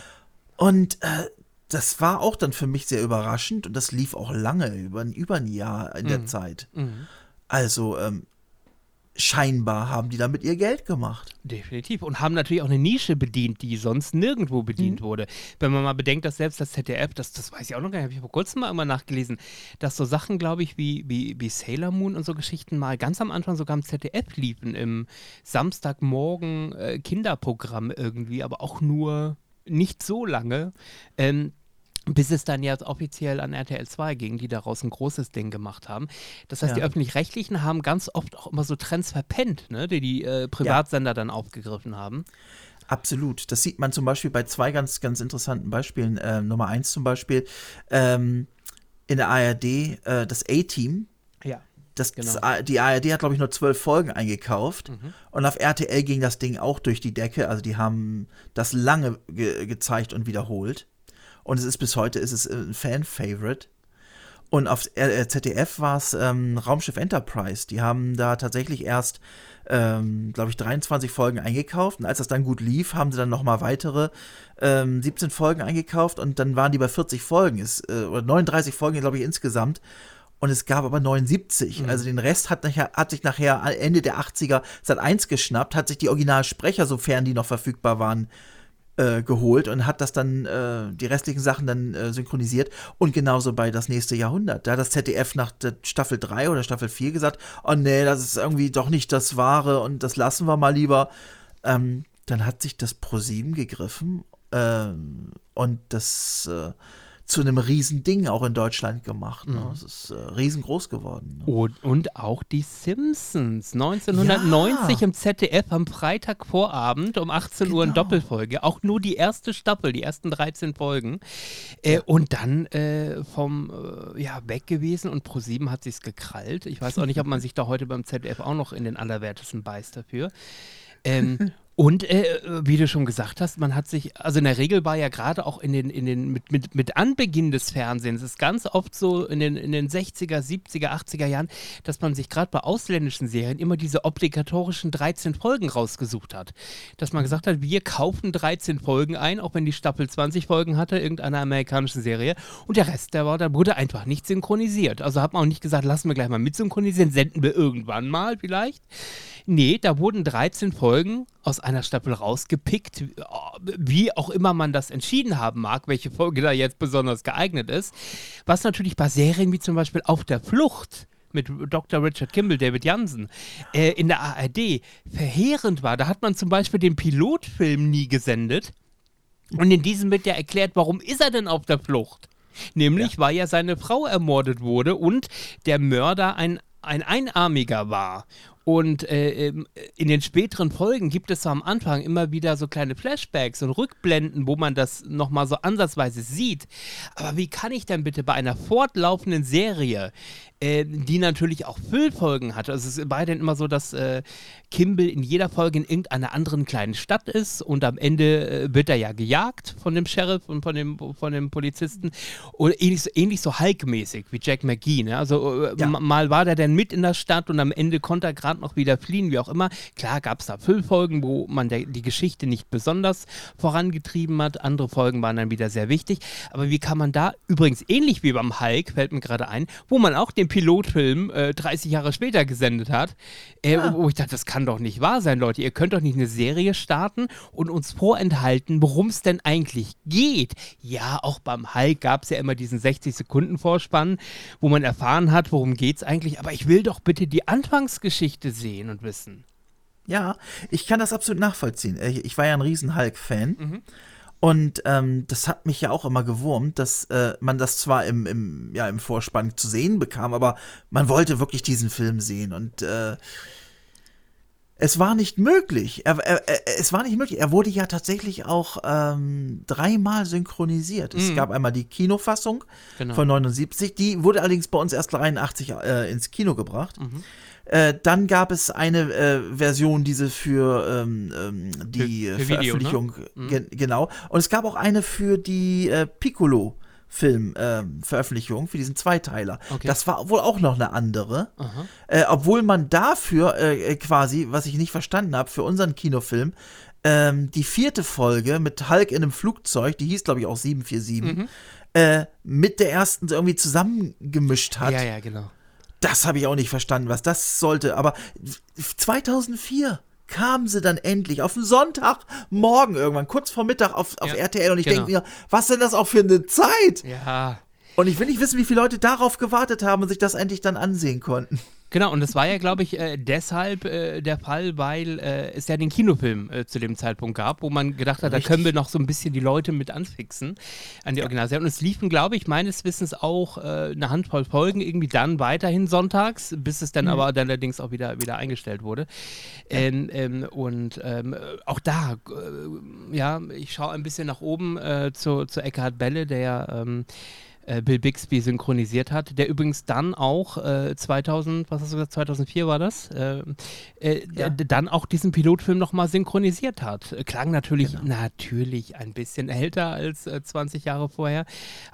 Und äh, das war auch dann für mich sehr überraschend und das lief auch lange, über, über ein Jahr in der mhm. Zeit. Mhm. Also ähm, scheinbar haben die damit ihr Geld gemacht. Definitiv. Und haben natürlich auch eine Nische bedient, die sonst nirgendwo bedient mhm. wurde. Wenn man mal bedenkt, dass selbst das ZDF, das, das weiß ich auch noch gar nicht, habe ich vor kurzem mal immer nachgelesen, dass so Sachen, glaube ich, wie, wie, wie Sailor Moon und so Geschichten mal ganz am Anfang sogar im ZDF liefen, im Samstagmorgen äh, Kinderprogramm irgendwie, aber auch nur nicht so lange. Ähm, bis es dann jetzt offiziell an RTL 2 ging, die daraus ein großes Ding gemacht haben. Das heißt, ja. die Öffentlich-Rechtlichen haben ganz oft auch immer so Trends verpennt, ne, die die äh, Privatsender ja. dann aufgegriffen haben. Absolut. Das sieht man zum Beispiel bei zwei ganz, ganz interessanten Beispielen. Äh, Nummer eins zum Beispiel ähm, in der ARD, äh, das A-Team. Ja. das, genau. das, die ARD hat, glaube ich, nur zwölf Folgen eingekauft. Mhm. Und auf RTL ging das Ding auch durch die Decke. Also die haben das lange ge gezeigt und wiederholt. Und es ist bis heute ist es ein Fan-Favorite. Und auf ZDF war es ähm, Raumschiff Enterprise. Die haben da tatsächlich erst, ähm, glaube ich, 23 Folgen eingekauft. Und als das dann gut lief, haben sie dann nochmal weitere ähm, 17 Folgen eingekauft. Und dann waren die bei 40 Folgen, ist, äh, oder 39 Folgen, glaube ich, insgesamt und es gab aber 79. Mhm. Also den Rest hat, nachher, hat sich nachher Ende der 80er seit 1 geschnappt, hat sich die Originalsprecher, sofern die noch verfügbar waren, äh, geholt und hat das dann, äh, die restlichen Sachen dann äh, synchronisiert. Und genauso bei das nächste Jahrhundert. Da hat das ZDF nach Staffel 3 oder Staffel 4 gesagt, oh nee, das ist irgendwie doch nicht das Wahre und das lassen wir mal lieber. Ähm, dann hat sich das ProSieben gegriffen ähm, und das äh, zu einem Riesending auch in Deutschland gemacht. Ne? Mhm. Es ist äh, riesengroß geworden. Ne? Und, und auch die Simpsons. 1990 ja. im ZDF am Freitagvorabend um 18 genau. Uhr in Doppelfolge. Auch nur die erste Staffel, die ersten 13 Folgen. Äh, ja. Und dann äh, vom, äh, ja, weg gewesen und Pro7 hat sich's gekrallt. Ich weiß auch nicht, ob man sich da heute beim ZDF auch noch in den Allerwertesten beißt dafür. Ähm, Und äh, wie du schon gesagt hast, man hat sich, also in der Regel war ja gerade auch in den, in den, mit, mit, mit Anbeginn des Fernsehens, ist ganz oft so in den, in den 60er, 70er, 80er Jahren, dass man sich gerade bei ausländischen Serien immer diese obligatorischen 13 Folgen rausgesucht hat. Dass man gesagt hat, wir kaufen 13 Folgen ein, auch wenn die Staffel 20 Folgen hatte, irgendeiner amerikanischen Serie. Und der Rest, der war, da wurde einfach nicht synchronisiert. Also hat man auch nicht gesagt, lassen wir gleich mal mit synchronisieren, senden wir irgendwann mal vielleicht. Nee, da wurden 13 Folgen aus einer Staffel rausgepickt, wie auch immer man das entschieden haben mag, welche Folge da jetzt besonders geeignet ist. Was natürlich bei Serien wie zum Beispiel Auf der Flucht mit Dr. Richard Kimball, David Jansen, äh, in der ARD verheerend war. Da hat man zum Beispiel den Pilotfilm nie gesendet. Und in diesem wird ja erklärt, warum ist er denn auf der Flucht? Nämlich, ja. weil ja seine Frau ermordet wurde und der Mörder ein, ein Einarmiger war. Und äh, ähm, in den späteren Folgen gibt es so am Anfang immer wieder so kleine Flashbacks und Rückblenden, wo man das nochmal so ansatzweise sieht. Aber wie kann ich denn bitte bei einer fortlaufenden Serie äh, die natürlich auch Füllfolgen hat. Also es ist bei denen immer so, dass äh, Kimball in jeder Folge in irgendeiner anderen kleinen Stadt ist und am Ende äh, wird er ja gejagt von dem Sheriff und von dem, von dem Polizisten. Oder ähnlich, so, ähnlich so Hulk-mäßig wie Jack McGee. Ne? Also äh, ja. mal war der dann mit in der Stadt und am Ende konnte er gerade noch wieder fliehen, wie auch immer. Klar gab es da Füllfolgen, wo man der, die Geschichte nicht besonders vorangetrieben hat. Andere Folgen waren dann wieder sehr wichtig. Aber wie kann man da, übrigens ähnlich wie beim Hulk, fällt mir gerade ein, wo man auch den Pilotfilm äh, 30 Jahre später gesendet hat, äh, ja. wo ich dachte, das kann doch nicht wahr sein, Leute. Ihr könnt doch nicht eine Serie starten und uns vorenthalten, worum es denn eigentlich geht. Ja, auch beim Hulk gab es ja immer diesen 60-Sekunden-Vorspann, wo man erfahren hat, worum geht es eigentlich. Aber ich will doch bitte die Anfangsgeschichte sehen und wissen. Ja, ich kann das absolut nachvollziehen. Ich war ja ein riesen Hulk-Fan. Mhm. Und ähm, das hat mich ja auch immer gewurmt, dass äh, man das zwar im, im, ja, im Vorspann zu sehen bekam, aber man wollte wirklich diesen Film sehen. Und äh, es war nicht möglich. Er, er, er, es war nicht möglich. Er wurde ja tatsächlich auch ähm, dreimal synchronisiert. Es mm. gab einmal die Kinofassung genau. von 79, die wurde allerdings bei uns erst 83 äh, ins Kino gebracht. Mhm. Äh, dann gab es eine äh, Version, diese für ähm, ähm, die für, für Veröffentlichung, Video, ne? ge genau. Und es gab auch eine für die äh, Piccolo. Film-Veröffentlichung ähm, für diesen Zweiteiler. Okay. Das war wohl auch noch eine andere. Äh, obwohl man dafür äh, äh, quasi, was ich nicht verstanden habe, für unseren Kinofilm, ähm, die vierte Folge mit Hulk in einem Flugzeug, die hieß glaube ich auch 747, mhm. äh, mit der ersten irgendwie zusammengemischt hat. Ja, ja, genau. Das habe ich auch nicht verstanden, was das sollte. Aber 2004 kamen sie dann endlich auf den Sonntagmorgen irgendwann, kurz vor Mittag auf, auf ja, RTL. Und ich genau. denke mir, was denn das auch für eine Zeit? Ja. Und ich will nicht wissen, wie viele Leute darauf gewartet haben und sich das endlich dann ansehen konnten. Genau, und das war ja, glaube ich, äh, deshalb äh, der Fall, weil äh, es ja den Kinofilm äh, zu dem Zeitpunkt gab, wo man gedacht hat, Richtig. da können wir noch so ein bisschen die Leute mit anfixen an die ja. Originalserie. Und es liefen, glaube ich, meines Wissens auch äh, eine Handvoll Folgen irgendwie dann weiterhin sonntags, bis es dann mhm. aber dann allerdings auch wieder, wieder eingestellt wurde. Ähm, ähm, und ähm, auch da, äh, ja, ich schaue ein bisschen nach oben zu, zu Eckhard Belle, der ja ähm, äh, Bill Bixby synchronisiert hat, der übrigens dann auch äh, 2000, was hast du gesagt, 2004 war das, äh, äh, ja. dann auch diesen Pilotfilm nochmal synchronisiert hat. Klang natürlich, genau. natürlich ein bisschen älter als 20 äh, Jahre vorher,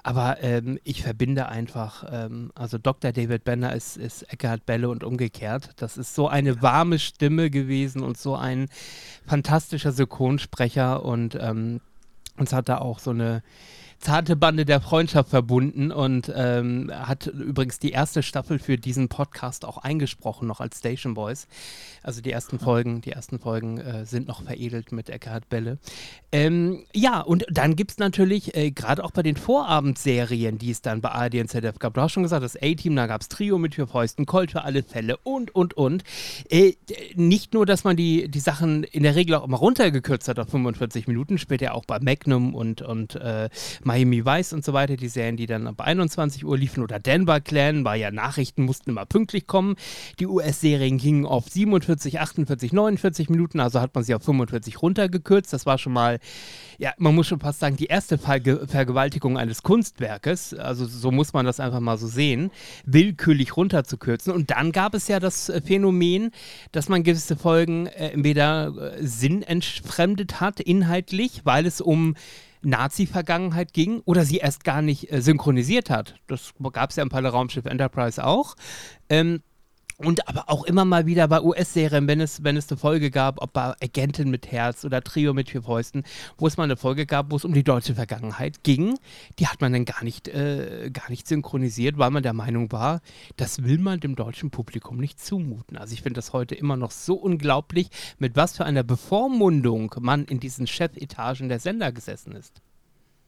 aber ähm, ich verbinde einfach, ähm, also Dr. David Benner ist, ist Eckhard Belle und umgekehrt. Das ist so eine warme Stimme gewesen und so ein fantastischer Synchronsprecher und ähm, uns hat da auch so eine zarte Bande der Freundschaft verbunden und ähm, hat übrigens die erste Staffel für diesen Podcast auch eingesprochen, noch als Station Boys. Also die ersten Folgen, die ersten Folgen äh, sind noch veredelt mit Eckhard Belle. Ähm, ja, und dann gibt es natürlich, äh, gerade auch bei den Vorabendserien, die es dann bei ARD und ZDF gab, du hast schon gesagt, das A-Team, da gab es Trio mit vier Fäusten, Colt für alle Fälle und, und, und. Äh, nicht nur, dass man die, die Sachen in der Regel auch immer runtergekürzt hat auf 45 Minuten, später auch bei Magnum und, und äh, Miami Vice und so weiter, die Serien, die dann ab 21 Uhr liefen, oder Denver Clan, weil ja Nachrichten mussten immer pünktlich kommen. Die US-Serien gingen auf 47, 48, 49 Minuten, also hat man sie auf 45 runtergekürzt. Das war schon mal, ja, man muss schon fast sagen, die erste Verge Vergewaltigung eines Kunstwerkes. Also so muss man das einfach mal so sehen, willkürlich runterzukürzen. Und dann gab es ja das äh, Phänomen, dass man gewisse Folgen äh, entweder äh, Sinn entfremdet hat, inhaltlich, weil es um Nazi-Vergangenheit ging oder sie erst gar nicht äh, synchronisiert hat. Das gab es ja im Palle Raumschiff Enterprise auch. Ähm, und aber auch immer mal wieder bei US-Serien, wenn es, wenn es eine Folge gab, ob bei Agentin mit Herz oder Trio mit vier Fäusten, wo es mal eine Folge gab, wo es um die deutsche Vergangenheit ging, die hat man dann gar nicht, äh, gar nicht synchronisiert, weil man der Meinung war, das will man dem deutschen Publikum nicht zumuten. Also ich finde das heute immer noch so unglaublich, mit was für einer Bevormundung man in diesen Chefetagen der Sender gesessen ist.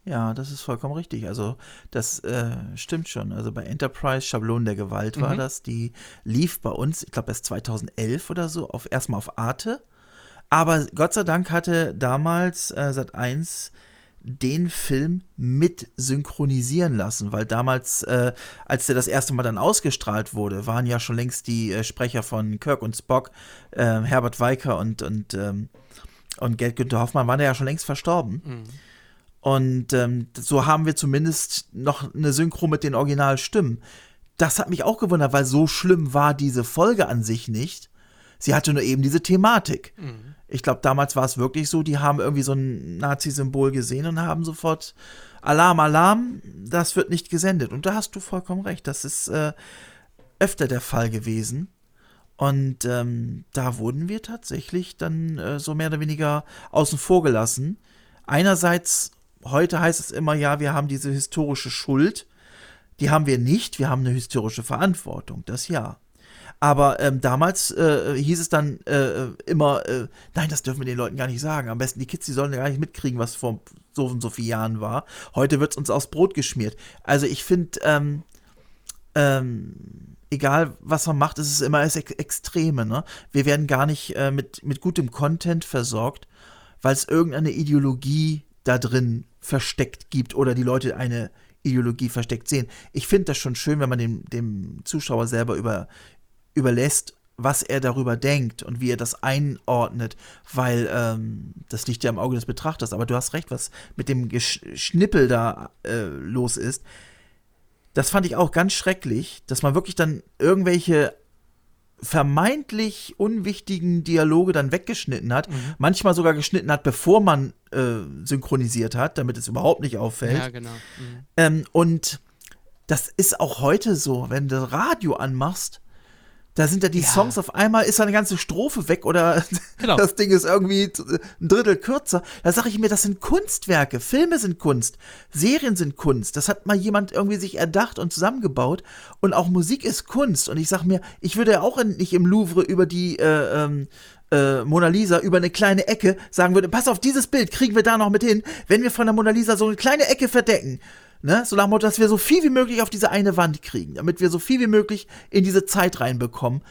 Ja, das ist vollkommen richtig. Also das äh, stimmt schon. Also bei Enterprise Schablonen der Gewalt war mhm. das. Die lief bei uns, ich glaube erst 2011 oder so, auf erstmal auf Arte. Aber Gott sei Dank hatte damals äh, Sat 1 den Film mit synchronisieren lassen, weil damals, äh, als der das erste Mal dann ausgestrahlt wurde, waren ja schon längst die äh, Sprecher von Kirk und Spock, äh, Herbert Weicker und, und, ähm, und Gerd Günther Hoffmann, waren ja schon längst verstorben. Mhm. Und ähm, so haben wir zumindest noch eine Synchro mit den Originalstimmen. Das hat mich auch gewundert, weil so schlimm war diese Folge an sich nicht. Sie hatte nur eben diese Thematik. Mhm. Ich glaube, damals war es wirklich so, die haben irgendwie so ein Nazi-Symbol gesehen und haben sofort Alarm, Alarm, das wird nicht gesendet. Und da hast du vollkommen recht, das ist äh, öfter der Fall gewesen. Und ähm, da wurden wir tatsächlich dann äh, so mehr oder weniger außen vor gelassen. Einerseits heute heißt es immer, ja, wir haben diese historische Schuld. Die haben wir nicht, wir haben eine historische Verantwortung, das ja. Aber ähm, damals äh, hieß es dann äh, immer, äh, nein, das dürfen wir den Leuten gar nicht sagen. Am besten die Kids, die sollen ja gar nicht mitkriegen, was vor so und so vielen Jahren war. Heute wird es uns aufs Brot geschmiert. Also ich finde, ähm, ähm, egal was man macht, ist es immer das Extreme. Ne? Wir werden gar nicht äh, mit, mit gutem Content versorgt, weil es irgendeine Ideologie da drin versteckt gibt oder die Leute eine Ideologie versteckt sehen. Ich finde das schon schön, wenn man dem, dem Zuschauer selber über, überlässt, was er darüber denkt und wie er das einordnet, weil ähm, das liegt ja im Auge des Betrachters. Aber du hast recht, was mit dem Geschnippel da äh, los ist. Das fand ich auch ganz schrecklich, dass man wirklich dann irgendwelche vermeintlich unwichtigen Dialoge dann weggeschnitten hat, mhm. manchmal sogar geschnitten hat, bevor man äh, synchronisiert hat, damit es überhaupt nicht auffällt. Ja, genau. Mhm. Ähm, und das ist auch heute so, wenn du Radio anmachst, da sind ja die ja. Songs auf einmal, ist eine ganze Strophe weg oder genau. das Ding ist irgendwie ein Drittel kürzer. Da sage ich mir, das sind Kunstwerke. Filme sind Kunst. Serien sind Kunst. Das hat mal jemand irgendwie sich erdacht und zusammengebaut. Und auch Musik ist Kunst. Und ich sage mir, ich würde ja auch nicht im Louvre über die äh, ähm, äh, Mona Lisa über eine kleine Ecke sagen würde, pass auf, dieses Bild kriegen wir da noch mit hin, wenn wir von der Mona Lisa so eine kleine Ecke verdecken. Ne? So nach Motto, dass wir so viel wie möglich auf diese eine Wand kriegen, damit wir so viel wie möglich in diese Zeit reinbekommen.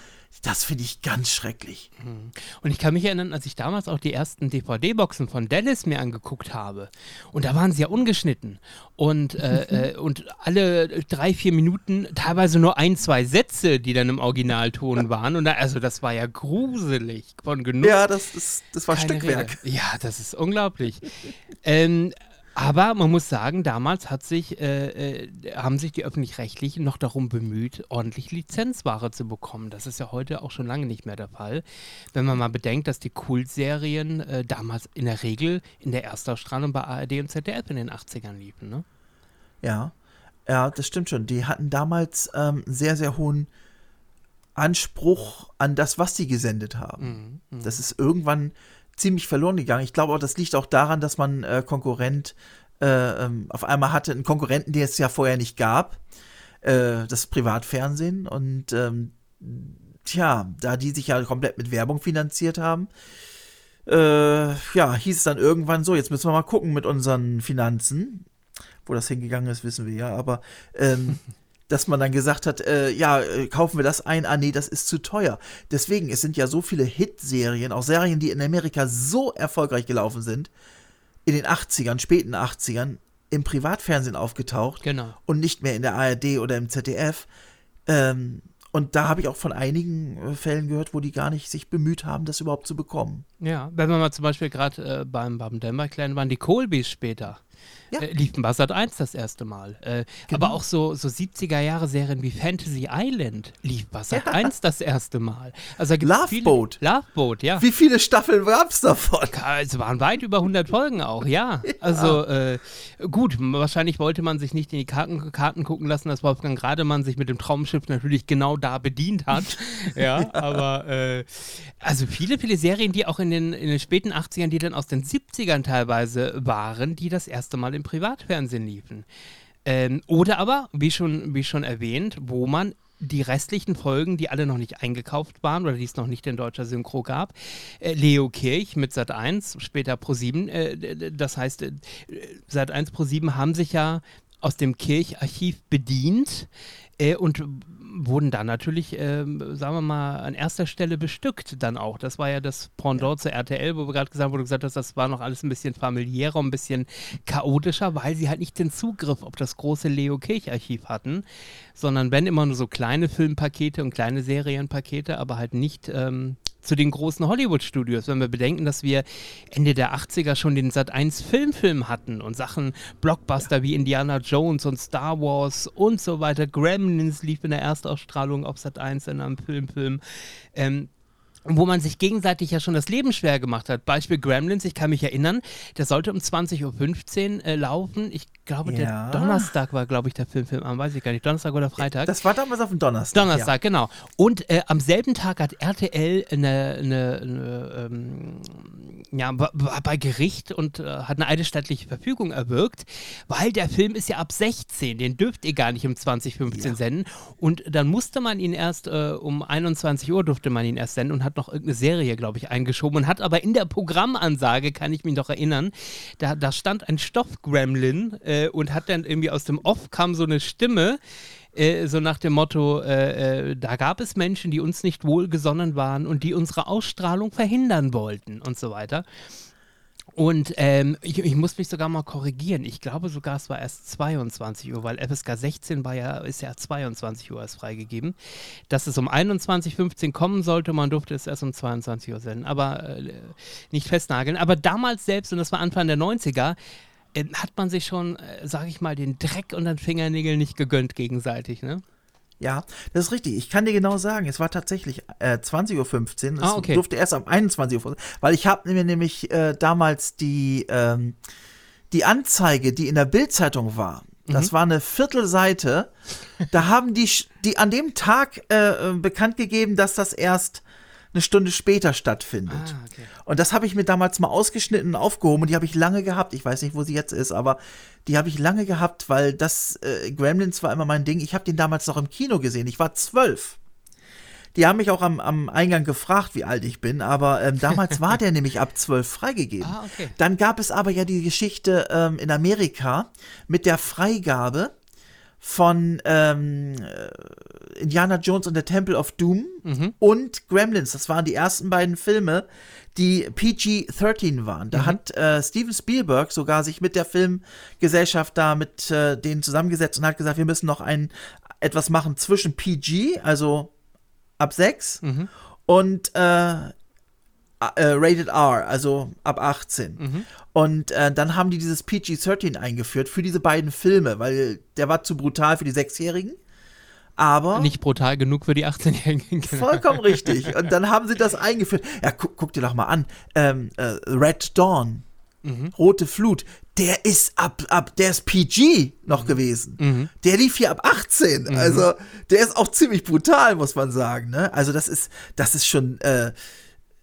Das finde ich ganz schrecklich. Mhm. Und ich kann mich erinnern, als ich damals auch die ersten DVD-Boxen von Dallas mir angeguckt habe. Und da waren sie ja ungeschnitten. Und, äh, äh, und alle drei, vier Minuten teilweise nur ein, zwei Sätze, die dann im Originalton waren. Und da, also das war ja gruselig von genug. Ja, das, ist, das war Stückwerk. Rede. Ja, das ist unglaublich. ähm, Aber man muss sagen, damals hat sich, äh, äh, haben sich die Öffentlich-Rechtlichen noch darum bemüht, ordentlich Lizenzware zu bekommen. Das ist ja heute auch schon lange nicht mehr der Fall. Wenn man mal bedenkt, dass die Kultserien äh, damals in der Regel in der Erstausstrahlung bei ARD und ZDF in den 80ern liefen. Ne? Ja, ja, das stimmt schon. Die hatten damals ähm, sehr, sehr hohen Anspruch an das, was sie gesendet haben. Mhm, mh. Das ist irgendwann ziemlich verloren gegangen. Ich glaube auch, das liegt auch daran, dass man äh, Konkurrent äh, ähm, auf einmal hatte, einen Konkurrenten, den es ja vorher nicht gab, äh, das Privatfernsehen. Und ähm, tja, da die sich ja komplett mit Werbung finanziert haben, äh, ja, hieß es dann irgendwann so, jetzt müssen wir mal gucken mit unseren Finanzen. Wo das hingegangen ist, wissen wir ja, aber ähm, dass man dann gesagt hat, äh, ja, äh, kaufen wir das ein, ah nee, das ist zu teuer. Deswegen, es sind ja so viele Hit-Serien, auch Serien, die in Amerika so erfolgreich gelaufen sind, in den 80ern, späten 80ern, im Privatfernsehen aufgetaucht genau. und nicht mehr in der ARD oder im ZDF. Ähm, und da habe ich auch von einigen äh, Fällen gehört, wo die gar nicht sich bemüht haben, das überhaupt zu bekommen. Ja, wenn wir mal zum Beispiel gerade äh, beim Baden-Denmark waren, die Colbys später ja. äh, lief in Buzzard 1 das erste Mal. Äh, genau. Aber auch so, so 70er-Jahre-Serien wie Fantasy Island lief Buzzard ja. 1 das erste Mal. Also Love Boat. Love Boat, ja. Wie viele Staffeln gab es davon? Es waren weit über 100 Folgen auch, ja. ja. Also äh, gut, wahrscheinlich wollte man sich nicht in die Karten, Karten gucken lassen, dass Wolfgang Grademann sich mit dem Traumschiff natürlich genau da bedient hat. ja, aber äh, also viele, viele Serien, die auch in den, in den späten 80ern, die dann aus den 70ern teilweise waren, die das erste Mal im Privatfernsehen liefen. Ähm, oder aber, wie schon, wie schon erwähnt, wo man die restlichen Folgen, die alle noch nicht eingekauft waren oder die es noch nicht in deutscher Synchro gab. Äh, Leo Kirch mit Sat 1, später Pro 7. Äh, das heißt, äh, Sat 1 Pro 7 haben sich ja aus dem Kircharchiv bedient äh, und wurden dann natürlich, äh, sagen wir mal, an erster Stelle bestückt dann auch. Das war ja das Pendant ja. zur RTL, wo wir gerade gesagt, wo du gesagt hast, das war noch alles ein bisschen familiärer, ein bisschen chaotischer, weil sie halt nicht den Zugriff auf das große Leo Kirch-Archiv hatten, sondern wenn immer nur so kleine Filmpakete und kleine Serienpakete, aber halt nicht ähm, zu den großen Hollywood-Studios, wenn wir bedenken, dass wir Ende der 80er schon den Sat 1 Filmfilm hatten und Sachen Blockbuster wie Indiana Jones und Star Wars und so weiter. Gremlins lief in der Erstausstrahlung auf Sat 1 in einem Filmfilm. Ähm, wo man sich gegenseitig ja schon das Leben schwer gemacht hat. Beispiel Gremlins, ich kann mich erinnern, der sollte um 20.15 Uhr äh, laufen. Ich glaube, ja. der Donnerstag war, glaube ich, der Filmfilm am, weiß ich gar nicht, Donnerstag oder Freitag. Das war damals auf dem Donnerstag. Donnerstag, ja. genau. Und äh, am selben Tag hat RTL eine, eine, eine ähm, ja, war bei Gericht und äh, hat eine eidesstattliche Verfügung erwirkt, weil der Film ist ja ab 16, den dürft ihr gar nicht um 2015 ja. senden. Und dann musste man ihn erst äh, um 21 Uhr durfte man ihn erst senden und hat noch irgendeine Serie, glaube ich, eingeschoben und hat aber in der Programmansage, kann ich mich noch erinnern, da, da stand ein Stoffgremlin äh, und hat dann irgendwie aus dem Off kam so eine Stimme, äh, so nach dem Motto, äh, äh, da gab es Menschen, die uns nicht wohlgesonnen waren und die unsere Ausstrahlung verhindern wollten und so weiter. Und ähm, ich, ich, muss mich sogar mal korrigieren. Ich glaube sogar, es war erst 22 Uhr, weil FSK 16 war ja, ist ja 22 Uhr erst freigegeben. Dass es um 21.15 Uhr kommen sollte, man durfte es erst um 22 Uhr senden, aber äh, nicht festnageln. Aber damals selbst, und das war Anfang der 90er, äh, hat man sich schon, äh, sage ich mal, den Dreck und den Fingernägel nicht gegönnt gegenseitig, ne? Ja, das ist richtig. Ich kann dir genau sagen, es war tatsächlich äh, 20.15 Uhr. Ah, okay. durfte erst am 21 Uhr, weil ich habe mir nämlich äh, damals die, ähm, die Anzeige, die in der Bildzeitung war, das mhm. war eine Viertelseite. da haben die, die an dem Tag äh, äh bekannt gegeben, dass das erst eine Stunde später stattfindet. Ah, okay. Und das habe ich mir damals mal ausgeschnitten und aufgehoben und die habe ich lange gehabt. Ich weiß nicht, wo sie jetzt ist, aber die habe ich lange gehabt, weil das äh, Gremlins war immer mein Ding. Ich habe den damals noch im Kino gesehen. Ich war zwölf. Die haben mich auch am, am Eingang gefragt, wie alt ich bin, aber ähm, damals war der nämlich ab zwölf freigegeben. Ah, okay. Dann gab es aber ja die Geschichte ähm, in Amerika mit der Freigabe von ähm, äh, Indiana Jones und der Temple of Doom mhm. und Gremlins. Das waren die ersten beiden Filme, die PG-13 waren. Da mhm. hat äh, Steven Spielberg sogar sich mit der Filmgesellschaft da mit äh, denen zusammengesetzt und hat gesagt, wir müssen noch ein etwas machen zwischen PG, also ab 6 mhm. und äh, äh, Rated R, also ab 18. Mhm. Und äh, dann haben die dieses PG-13 eingeführt für diese beiden Filme, weil der war zu brutal für die Sechsjährigen. Aber. Nicht brutal genug für die 18-Jährigen. Vollkommen richtig. Und dann haben sie das eingeführt. Ja, guck, guck dir doch mal an. Ähm, äh, Red Dawn. Mhm. Rote Flut, der ist ab, ab, der ist PG noch mhm. gewesen. Mhm. Der lief hier ab 18. Mhm. Also, der ist auch ziemlich brutal, muss man sagen. Ne? Also, das ist, das ist schon äh,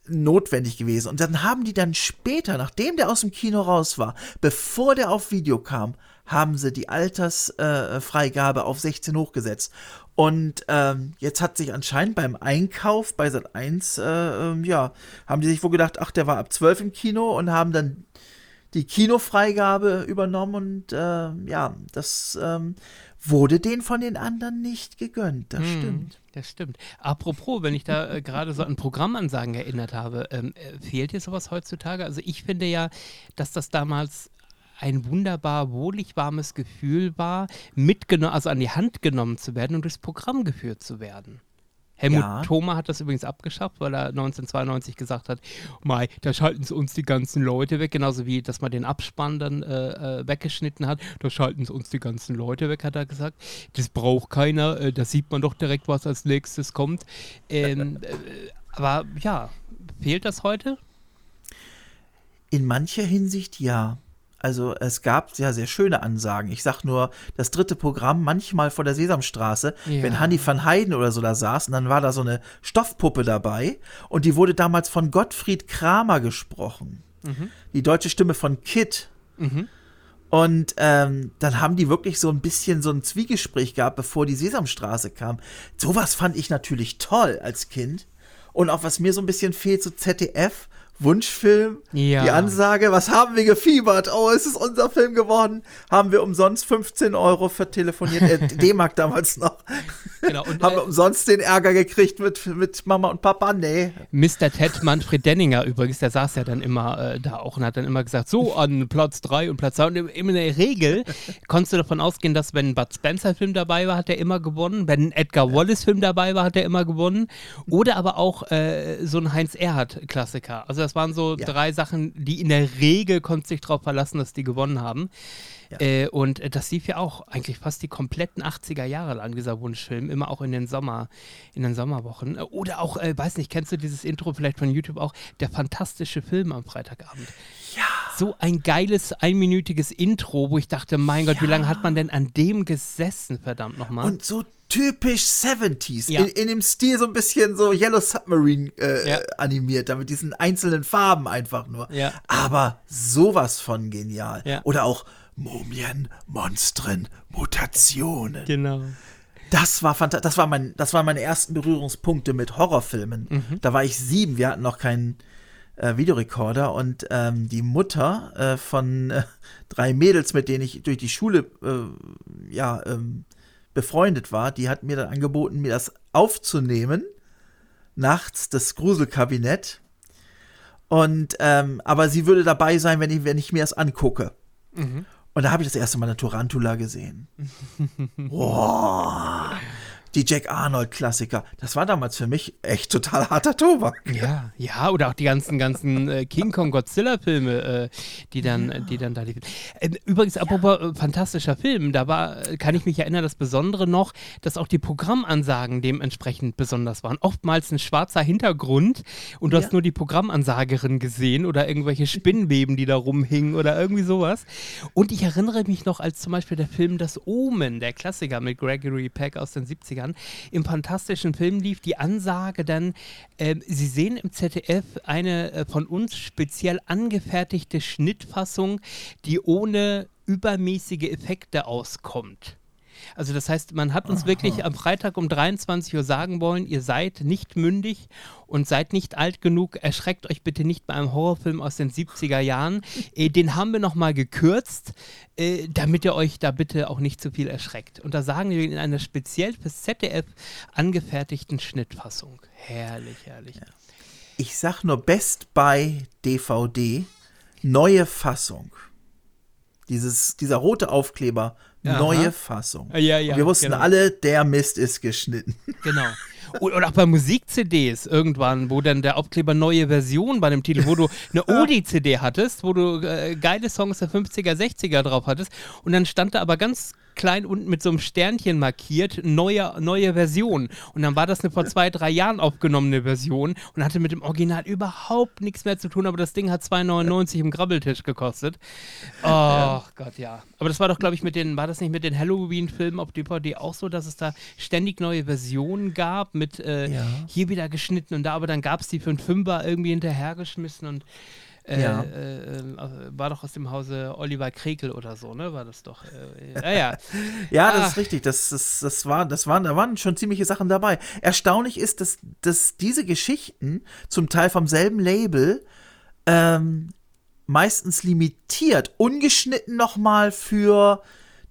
notwendig gewesen. Und dann haben die dann später, nachdem der aus dem Kino raus war, bevor der auf Video kam, haben sie die Altersfreigabe äh, auf 16 hochgesetzt. Und ähm, jetzt hat sich anscheinend beim Einkauf bei Sat 1, äh, äh, ja, haben die sich wohl gedacht, ach, der war ab 12 im Kino und haben dann die Kinofreigabe übernommen und äh, ja, das ähm, wurde denen von den anderen nicht gegönnt. Das hm, stimmt. Das stimmt. Apropos, wenn ich da äh, gerade so an Programmansagen erinnert habe, ähm, äh, fehlt dir sowas heutzutage? Also ich finde ja, dass das damals ein wunderbar wohlig warmes Gefühl war, mitgenommen, also an die Hand genommen zu werden und durchs Programm geführt zu werden. Helmut ja. Thoma hat das übrigens abgeschafft, weil er 1992 gesagt hat, Mai, da schalten sie uns die ganzen Leute weg, genauso wie, dass man den Abspann dann äh, äh, weggeschnitten hat, da schalten sie uns die ganzen Leute weg, hat er gesagt. Das braucht keiner, äh, da sieht man doch direkt, was als nächstes kommt. Ähm, äh, aber ja, fehlt das heute? In mancher Hinsicht ja. Also es gab ja sehr schöne Ansagen. Ich sag nur, das dritte Programm manchmal vor der Sesamstraße, ja. wenn Hanni van Heiden oder so da saß, und dann war da so eine Stoffpuppe dabei und die wurde damals von Gottfried Kramer gesprochen. Mhm. Die deutsche Stimme von Kit. Mhm. Und ähm, dann haben die wirklich so ein bisschen so ein Zwiegespräch gehabt, bevor die Sesamstraße kam. Sowas fand ich natürlich toll als Kind. Und auch was mir so ein bisschen fehlt, so ZDF, Wunschfilm, ja. die Ansage, was haben wir gefiebert? Oh, es ist unser Film geworden. Haben wir umsonst 15 Euro für telefoniert, äh, D-Mark damals noch. Genau, und, haben wir äh, umsonst den Ärger gekriegt mit, mit Mama und Papa? Nee. Mr. Ted Manfred Denninger übrigens, der saß ja dann immer äh, da auch und hat dann immer gesagt, so an Platz 3 und Platz 2. Und in der Regel konntest du davon ausgehen, dass wenn ein Bud Spencer-Film dabei war, hat er immer gewonnen. Wenn ein Edgar Wallace-Film dabei war, hat er immer gewonnen. Oder aber auch äh, so ein Heinz Erhardt-Klassiker. Also das waren so ja. drei Sachen, die in der Regel konntest sich darauf verlassen, dass die gewonnen haben. Ja. Äh, und äh, das lief ja auch eigentlich fast die kompletten 80er Jahre lang, dieser Wunschfilm, immer auch in den Sommer, in den Sommerwochen. Oder auch, äh, weiß nicht, kennst du dieses Intro vielleicht von YouTube auch, der fantastische Film am Freitagabend. So ein geiles, einminütiges Intro, wo ich dachte, mein Gott, ja. wie lange hat man denn an dem gesessen, verdammt nochmal? Und so typisch 70s. Ja. In, in, dem Stil so ein bisschen so Yellow Submarine äh, ja. animiert, da mit diesen einzelnen Farben einfach nur. Ja. Aber sowas von genial. Oder auch Mumien, Monstren, Mutationen. Genau. Das war das war mein, das waren meine ersten Berührungspunkte mit Horrorfilmen. Mhm. Da war ich sieben, wir hatten noch keinen äh, Videorekorder und ähm, die Mutter äh, von äh, drei Mädels, mit denen ich durch die Schule äh, ja ähm, befreundet war, die hat mir dann angeboten, mir das aufzunehmen. Nachts, das Gruselkabinett. Und, ähm, aber sie würde dabei sein, wenn ich, wenn ich mir das angucke. Mhm. Und da habe ich das erste Mal eine Tarantula gesehen. Boah die Jack Arnold-Klassiker. Das war damals für mich echt total harter Tobak. Ja, ja, oder auch die ganzen, ganzen äh, King Kong Godzilla-Filme, äh, die, dann, ja. die dann da liefen. Äh, übrigens, ja. apropos äh, fantastischer Film, da war, kann ich mich erinnern, das Besondere noch, dass auch die Programmansagen dementsprechend besonders waren. Oftmals ein schwarzer Hintergrund und du ja. hast nur die Programmansagerin gesehen oder irgendwelche Spinnweben, die da rumhingen oder irgendwie sowas. Und ich erinnere mich noch als zum Beispiel der Film Das Omen, der Klassiker mit Gregory Peck aus den 70ern. 80ern im fantastischen Film lief die Ansage dann, äh, Sie sehen im ZDF eine äh, von uns speziell angefertigte Schnittfassung, die ohne übermäßige Effekte auskommt. Also das heißt, man hat uns Aha. wirklich am Freitag um 23 Uhr sagen wollen, ihr seid nicht mündig und seid nicht alt genug, erschreckt euch bitte nicht bei einem Horrorfilm aus den 70er Jahren. äh, den haben wir nochmal gekürzt, äh, damit ihr euch da bitte auch nicht zu viel erschreckt. Und da sagen wir in einer speziell fürs ZDF angefertigten Schnittfassung. Herrlich, herrlich. Ja. Ich sag nur Best Buy DVD, neue Fassung. Dieses, dieser rote Aufkleber, Aha. neue Fassung. Ja, ja, Und wir wussten genau. alle, der Mist ist geschnitten. Genau. Oder auch bei Musik-CDs irgendwann, wo dann der Aufkleber neue Version bei dem Titel, wo du eine Oldie-CD hattest, wo du äh, geile Songs der 50er, 60er drauf hattest. Und dann stand da aber ganz klein unten mit so einem Sternchen markiert, neue, neue Version. Und dann war das eine vor zwei, drei Jahren aufgenommene Version und hatte mit dem Original überhaupt nichts mehr zu tun, aber das Ding hat 2,99 im Grabbeltisch gekostet. Oh ja. Gott, ja. Aber das war doch, glaube ich, mit den, war das nicht mit den Halloween-Filmen auf DVD auch so, dass es da ständig neue Versionen gab, mit äh, ja. hier wieder geschnitten und da, aber dann gab es die für einen Fünfer irgendwie hinterhergeschmissen und äh, ja. Äh, äh, war doch aus dem Hause Oliver Krekel oder so, ne? War das doch. Äh, ja, ja. ja, das ah. ist richtig. Das, das, das war, das waren, da waren schon ziemliche Sachen dabei. Erstaunlich ist, dass, dass diese Geschichten zum Teil vom selben Label ähm, meistens limitiert, ungeschnitten nochmal für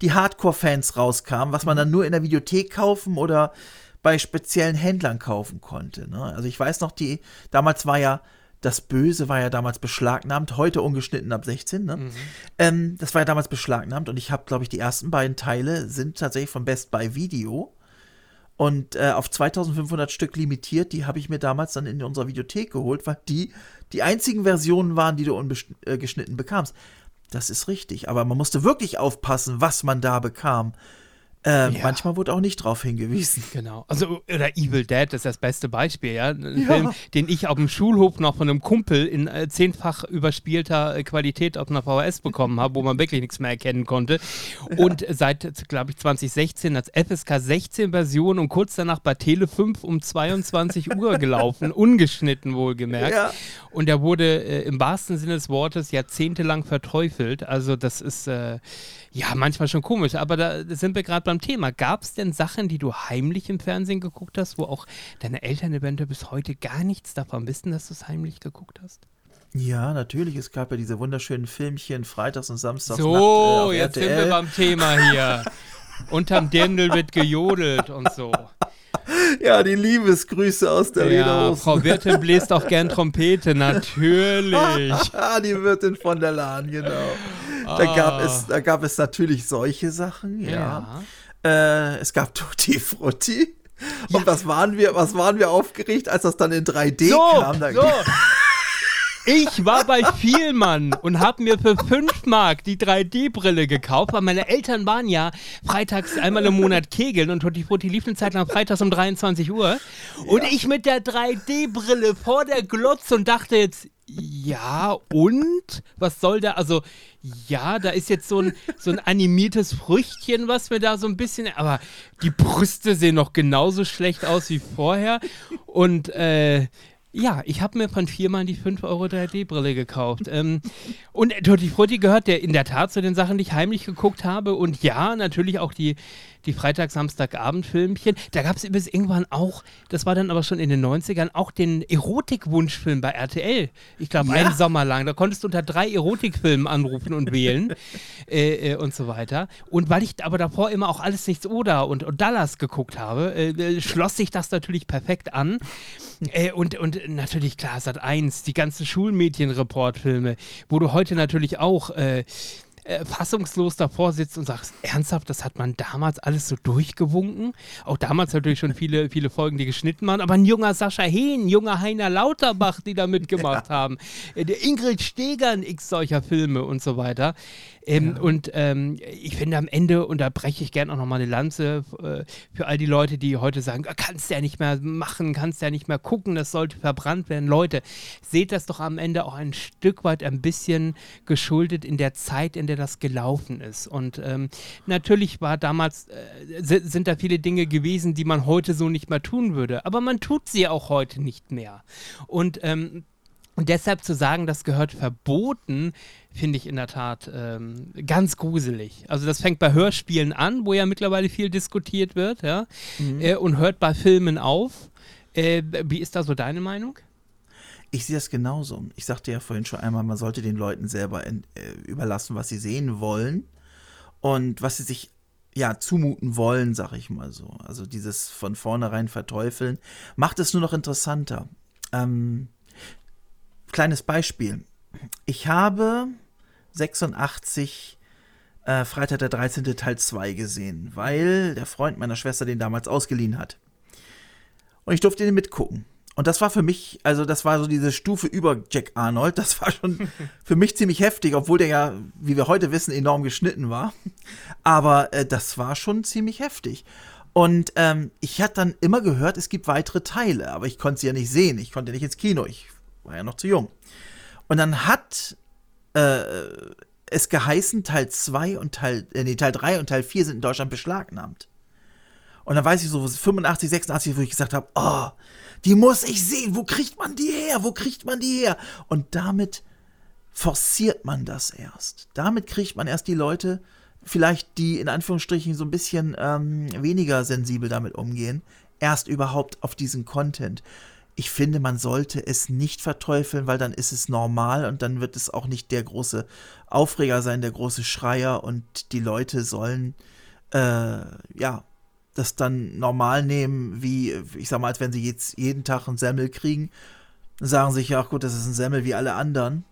die Hardcore-Fans rauskamen, was man mhm. dann nur in der Videothek kaufen oder bei speziellen Händlern kaufen konnte. Ne? Also ich weiß noch, die damals war ja das Böse war ja damals beschlagnahmt, heute ungeschnitten ab 16. Ne? Mhm. Ähm, das war ja damals beschlagnahmt und ich habe, glaube ich, die ersten beiden Teile sind tatsächlich von Best Buy Video und äh, auf 2500 Stück limitiert. Die habe ich mir damals dann in unserer Videothek geholt, weil die die einzigen Versionen waren, die du ungeschnitten äh, bekamst. Das ist richtig, aber man musste wirklich aufpassen, was man da bekam. Äh, ja. Manchmal wurde auch nicht drauf hingewiesen. Genau. Also, oder Evil Dead ist das beste Beispiel, ja. Ein ja. Film, den ich auf dem Schulhof noch von einem Kumpel in äh, zehnfach überspielter äh, Qualität auf einer VHS bekommen habe, wo man wirklich nichts mehr erkennen konnte. Und ja. seit, glaube ich, 2016 als FSK 16 Version und kurz danach bei Tele 5 um 22 Uhr gelaufen, ungeschnitten wohlgemerkt. Ja. Und der wurde äh, im wahrsten Sinne des Wortes jahrzehntelang verteufelt. Also, das ist äh, ja manchmal schon komisch, aber da sind wir gerade beim Thema. Gab es denn Sachen, die du heimlich im Fernsehen geguckt hast, wo auch deine Eltern eventuell bis heute gar nichts davon wissen, dass du es heimlich geguckt hast? Ja, natürlich. Es gab ja diese wunderschönen Filmchen Freitags und Samstags. So, Nacht, äh, jetzt sind wir beim Thema hier. Unterm Dirndl wird gejodelt und so. Ja, die Liebesgrüße aus der ja, Frau Wirtin bläst auch gern Trompete, natürlich. die Wirtin von der Lahn, genau. Ah. Da, gab es, da gab es natürlich solche Sachen, ja. ja. Äh, es gab Tutti Frutti. Und ja. was waren wir, was waren wir aufgeregt, als das dann in 3D so, kam? Da so. Ich war bei Vielmann und habe mir für 5 Mark die 3D-Brille gekauft, weil meine Eltern waren ja freitags einmal im Monat kegeln und Tutti Frutti lief eine Zeit lang freitags um 23 Uhr. Und ja. ich mit der 3D-Brille vor der Glotze und dachte jetzt, ja, und? Was soll da? Also, ja, da ist jetzt so ein, so ein animiertes Früchtchen, was mir da so ein bisschen. Aber die Brüste sehen noch genauso schlecht aus wie vorher. Und äh, ja, ich habe mir von viermal die 5 Euro 3D-Brille gekauft. ähm, und Tutti Frutti gehört der in der Tat zu den Sachen, die ich heimlich geguckt habe. Und ja, natürlich auch die, die Freitag-, Samstagabend-Filmchen. Da gab es übrigens irgendwann auch, das war dann aber schon in den 90ern, auch den Erotik-Wunschfilm bei RTL. Ich glaube, ja. einen Sommer lang. Da konntest du unter drei Erotikfilmen anrufen und wählen äh, äh, und so weiter. Und weil ich aber davor immer auch alles nichts oder und, und Dallas geguckt habe, äh, äh schloss sich das natürlich perfekt an. Äh, und, und natürlich, klar, Sat 1, die ganzen Schulmädchen-Reportfilme, wo du heute natürlich auch äh, äh, fassungslos davor sitzt und sagst, ernsthaft, das hat man damals alles so durchgewunken? Auch damals natürlich schon viele, viele Folgen, die geschnitten waren, aber ein junger Sascha Hehn, junger Heiner Lauterbach, die da mitgemacht ja. haben, äh, der Ingrid Stegern, x solcher Filme und so weiter. Ähm, ja. Und ähm, ich finde am Ende, und da breche ich gerne auch nochmal eine Lanze äh, für all die Leute, die heute sagen, ah, kannst du ja nicht mehr machen, kannst du ja nicht mehr gucken, das sollte verbrannt werden. Leute, seht das doch am Ende auch ein Stück weit ein bisschen geschuldet in der Zeit, in der das gelaufen ist. Und ähm, natürlich war damals, äh, sind da viele Dinge gewesen, die man heute so nicht mehr tun würde. Aber man tut sie auch heute nicht mehr. Und ähm, und deshalb zu sagen, das gehört verboten, finde ich in der Tat ähm, ganz gruselig. Also das fängt bei Hörspielen an, wo ja mittlerweile viel diskutiert wird, ja, mhm. äh, und hört bei Filmen auf. Äh, wie ist da so deine Meinung? Ich sehe das genauso. Ich sagte ja vorhin schon einmal, man sollte den Leuten selber in, äh, überlassen, was sie sehen wollen und was sie sich ja zumuten wollen, sag ich mal so. Also dieses von vornherein verteufeln macht es nur noch interessanter. Ähm, kleines Beispiel. Ich habe 86 äh, Freitag der 13. Teil 2 gesehen, weil der Freund meiner Schwester den damals ausgeliehen hat. Und ich durfte den mitgucken. Und das war für mich, also das war so diese Stufe über Jack Arnold. Das war schon für mich ziemlich heftig, obwohl der ja, wie wir heute wissen, enorm geschnitten war. Aber äh, das war schon ziemlich heftig. Und ähm, ich hatte dann immer gehört, es gibt weitere Teile, aber ich konnte sie ja nicht sehen. Ich konnte nicht ins Kino. Ich war ja noch zu jung. Und dann hat äh, es geheißen, Teil 2 und Teil, äh, nee, Teil 3 und Teil 4 sind in Deutschland beschlagnahmt. Und dann weiß ich so 85, 86, wo ich gesagt habe, oh, die muss ich sehen. Wo kriegt man die her? Wo kriegt man die her? Und damit forciert man das erst. Damit kriegt man erst die Leute, vielleicht die in Anführungsstrichen so ein bisschen ähm, weniger sensibel damit umgehen, erst überhaupt auf diesen Content. Ich finde, man sollte es nicht verteufeln, weil dann ist es normal und dann wird es auch nicht der große Aufreger sein, der große Schreier und die Leute sollen äh, ja das dann normal nehmen, wie, ich sag mal, als wenn sie jetzt jeden Tag ein Semmel kriegen, sagen sich ja, ach gut, das ist ein Semmel wie alle anderen.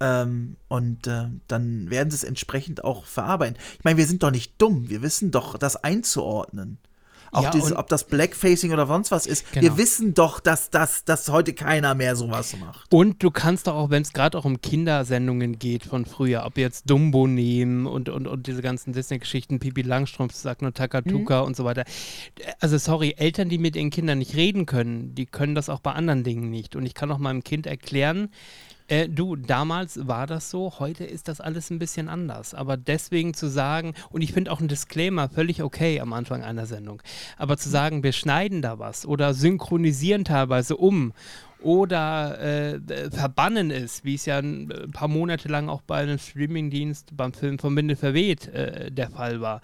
Ähm, und äh, dann werden sie es entsprechend auch verarbeiten. Ich meine, wir sind doch nicht dumm, wir wissen doch, das einzuordnen. Auch ja, diese, ob das Blackfacing oder sonst was ist. Genau. Wir wissen doch, dass, dass, dass heute keiner mehr sowas macht. Und du kannst doch auch, wenn es gerade auch um Kindersendungen geht von früher, ob jetzt Dumbo nehmen und, und, und diese ganzen Disney-Geschichten, Pipi Langstrumpf, sagt nur Takatuka mhm. und so weiter. Also sorry, Eltern, die mit ihren Kindern nicht reden können, die können das auch bei anderen Dingen nicht. Und ich kann auch meinem Kind erklären, äh, du, damals war das so, heute ist das alles ein bisschen anders. Aber deswegen zu sagen, und ich finde auch ein Disclaimer völlig okay am Anfang einer Sendung, aber zu sagen, wir schneiden da was oder synchronisieren teilweise um oder äh, verbannen ist, wie es ja ein paar Monate lang auch bei einem Streamingdienst beim Film von Binde verweht äh, der Fall war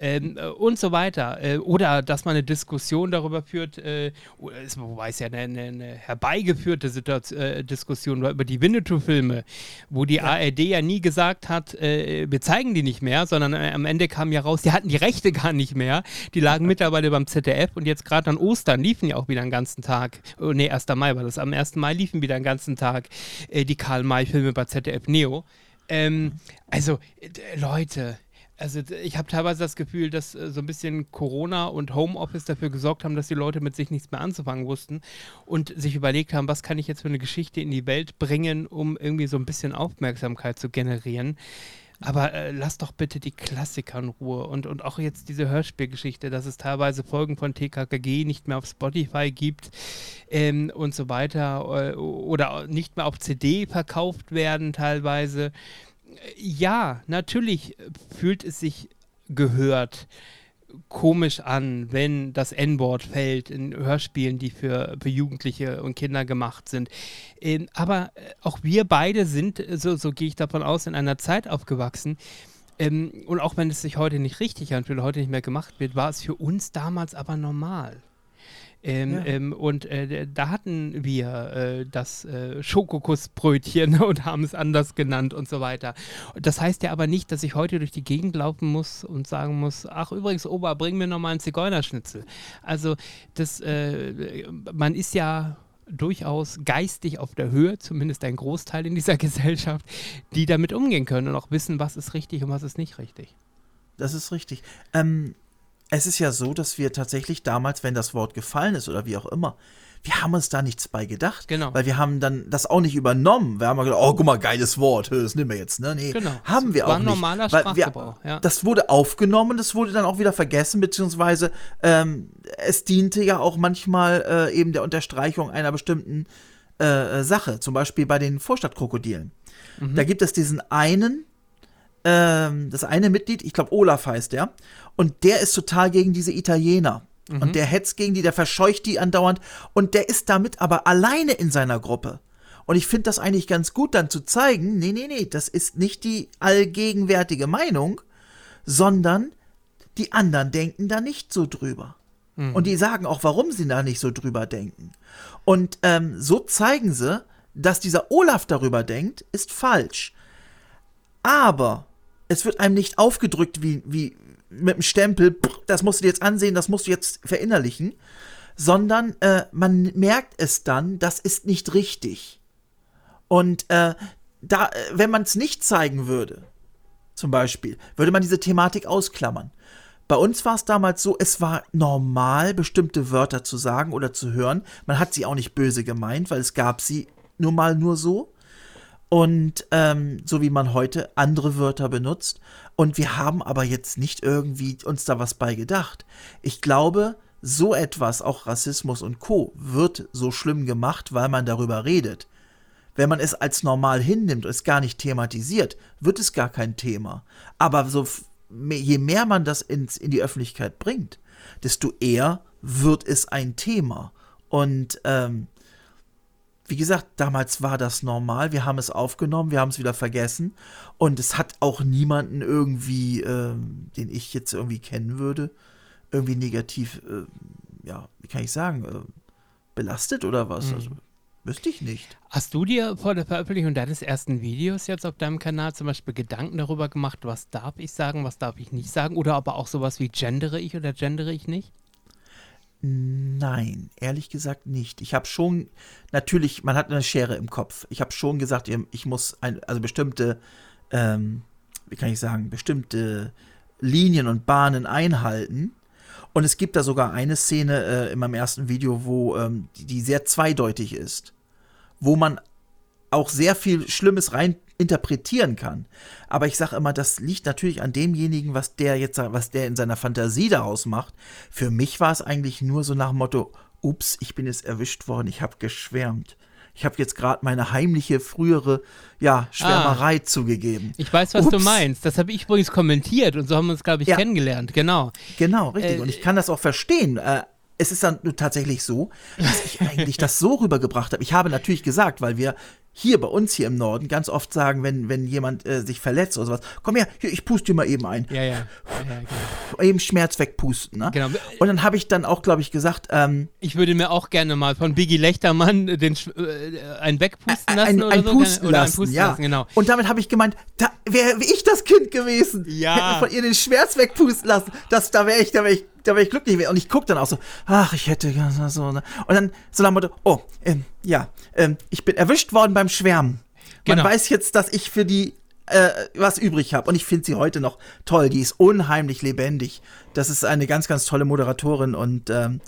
ähm, äh, und so weiter. Äh, oder dass man eine Diskussion darüber führt, äh, wobei es ja eine, eine, eine herbeigeführte Situation, äh, Diskussion war über die Winnetou-Filme, wo die ja. ARD ja nie gesagt hat, äh, wir zeigen die nicht mehr, sondern am Ende kam ja raus, die hatten die Rechte gar nicht mehr. Die lagen mittlerweile beim ZDF und jetzt gerade an Ostern liefen ja auch wieder einen ganzen Tag. Oh, nee, 1. Mai war das. Am 1. Mai liefen wieder einen ganzen Tag die Karl-May-Filme bei ZDF Neo. Ähm, also, Leute, also ich habe teilweise das Gefühl, dass äh, so ein bisschen Corona und Homeoffice dafür gesorgt haben, dass die Leute mit sich nichts mehr anzufangen wussten und sich überlegt haben, was kann ich jetzt für eine Geschichte in die Welt bringen, um irgendwie so ein bisschen Aufmerksamkeit zu generieren. Aber äh, lass doch bitte die Klassiker in Ruhe und, und auch jetzt diese Hörspielgeschichte, dass es teilweise Folgen von TKKG nicht mehr auf Spotify gibt ähm, und so weiter äh, oder nicht mehr auf CD verkauft werden teilweise ja, natürlich fühlt es sich gehört komisch an, wenn das N-Wort fällt in Hörspielen, die für, für Jugendliche und Kinder gemacht sind. Ähm, aber äh, auch wir beide sind, so, so gehe ich davon aus, in einer Zeit aufgewachsen. Ähm, und auch wenn es sich heute nicht richtig anfühlt, heute nicht mehr gemacht wird, war es für uns damals aber normal. Ähm, ja. ähm, und äh, da hatten wir äh, das äh, Schokokussbrötchen und haben es anders genannt und so weiter. Das heißt ja aber nicht, dass ich heute durch die Gegend laufen muss und sagen muss, ach übrigens, Opa, bring mir nochmal einen Zigeunerschnitzel. Also das, äh, man ist ja durchaus geistig auf der Höhe, zumindest ein Großteil in dieser Gesellschaft, die damit umgehen können und auch wissen, was ist richtig und was ist nicht richtig. Das ist richtig. Ähm, es ist ja so, dass wir tatsächlich damals, wenn das Wort gefallen ist oder wie auch immer, wir haben uns da nichts bei gedacht. Genau. Weil wir haben dann das auch nicht übernommen. Wir haben gedacht, oh, guck mal, geiles Wort, das nehmen wir jetzt. Ne? Nee, genau. haben wir war auch ein nicht. normaler Sprachgebrauch, wir, ja. Das wurde aufgenommen, das wurde dann auch wieder vergessen, beziehungsweise ähm, es diente ja auch manchmal äh, eben der Unterstreichung einer bestimmten äh, Sache. Zum Beispiel bei den Vorstadtkrokodilen. Mhm. Da gibt es diesen einen, ähm, das eine Mitglied, ich glaube Olaf heißt der, und der ist total gegen diese Italiener. Mhm. Und der hetzt gegen die, der verscheucht die andauernd und der ist damit aber alleine in seiner Gruppe. Und ich finde das eigentlich ganz gut, dann zu zeigen, nee, nee, nee, das ist nicht die allgegenwärtige Meinung, sondern die anderen denken da nicht so drüber. Mhm. Und die sagen auch, warum sie da nicht so drüber denken. Und ähm, so zeigen sie, dass dieser Olaf darüber denkt, ist falsch. Aber es wird einem nicht aufgedrückt wie, wie mit dem Stempel, das musst du dir jetzt ansehen, das musst du jetzt verinnerlichen, sondern äh, man merkt es dann, das ist nicht richtig. Und äh, da, äh, wenn man es nicht zeigen würde, zum Beispiel, würde man diese Thematik ausklammern. Bei uns war es damals so, es war normal, bestimmte Wörter zu sagen oder zu hören. Man hat sie auch nicht böse gemeint, weil es gab sie nun mal nur so. Und ähm, so wie man heute andere Wörter benutzt. Und wir haben aber jetzt nicht irgendwie uns da was bei gedacht. Ich glaube, so etwas, auch Rassismus und Co., wird so schlimm gemacht, weil man darüber redet. Wenn man es als normal hinnimmt und es gar nicht thematisiert, wird es gar kein Thema. Aber so, je mehr man das ins, in die Öffentlichkeit bringt, desto eher wird es ein Thema. Und ähm, wie gesagt, damals war das normal. Wir haben es aufgenommen, wir haben es wieder vergessen. Und es hat auch niemanden irgendwie, ähm, den ich jetzt irgendwie kennen würde, irgendwie negativ, äh, ja, wie kann ich sagen, äh, belastet oder was? Mhm. Also, wüsste ich nicht. Hast du dir vor der Veröffentlichung deines ersten Videos jetzt auf deinem Kanal zum Beispiel Gedanken darüber gemacht, was darf ich sagen, was darf ich nicht sagen? Oder aber auch sowas wie gendere ich oder gendere ich nicht? Nein, ehrlich gesagt nicht. Ich habe schon, natürlich, man hat eine Schere im Kopf. Ich habe schon gesagt, ich muss ein, also bestimmte, ähm, wie kann ich sagen, bestimmte Linien und Bahnen einhalten. Und es gibt da sogar eine Szene äh, in meinem ersten Video, wo ähm, die, die, sehr zweideutig ist, wo man auch sehr viel Schlimmes rein interpretieren kann. Aber ich sage immer, das liegt natürlich an demjenigen, was der jetzt, was der in seiner Fantasie daraus macht. Für mich war es eigentlich nur so nach dem Motto, ups, ich bin jetzt erwischt worden, ich habe geschwärmt. Ich habe jetzt gerade meine heimliche frühere ja, Schwärmerei ah, zugegeben. Ich weiß, was Ups. du meinst. Das habe ich übrigens kommentiert und so haben wir uns, glaube ich, ja. kennengelernt. Genau. Genau, richtig. Äh, und ich kann das auch verstehen. Äh, es ist dann tatsächlich so, dass ich eigentlich das so rübergebracht habe. Ich habe natürlich gesagt, weil wir hier bei uns hier im Norden ganz oft sagen, wenn, wenn jemand äh, sich verletzt oder sowas, komm her, hier, ich puste dir mal eben ein. Ja, ja. ja, ja genau. Eben Schmerz wegpusten. Ne? Genau. Und dann habe ich dann auch, glaube ich, gesagt, ähm, ich würde mir auch gerne mal von Biggie Lechtermann den, äh, einen wegpusten lassen ein, oder ein so. Pusten oder lassen, pusten ja. lassen, genau. Und damit habe ich gemeint, da wäre ich das Kind gewesen. Ja. Hätte von ihr den Schmerz wegpusten lassen. Das, da wäre ich, da wäre ich da wäre ich glücklich. Und ich gucke dann auch so, ach, ich hätte so. Ne? Und dann so nach Motto, oh, ähm, ja, ähm, ich bin erwischt worden beim Schwärmen. Man genau. weiß jetzt, dass ich für die äh, was übrig habe. Und ich finde sie heute noch toll. Die ist unheimlich lebendig. Das ist eine ganz, ganz tolle Moderatorin und ähm,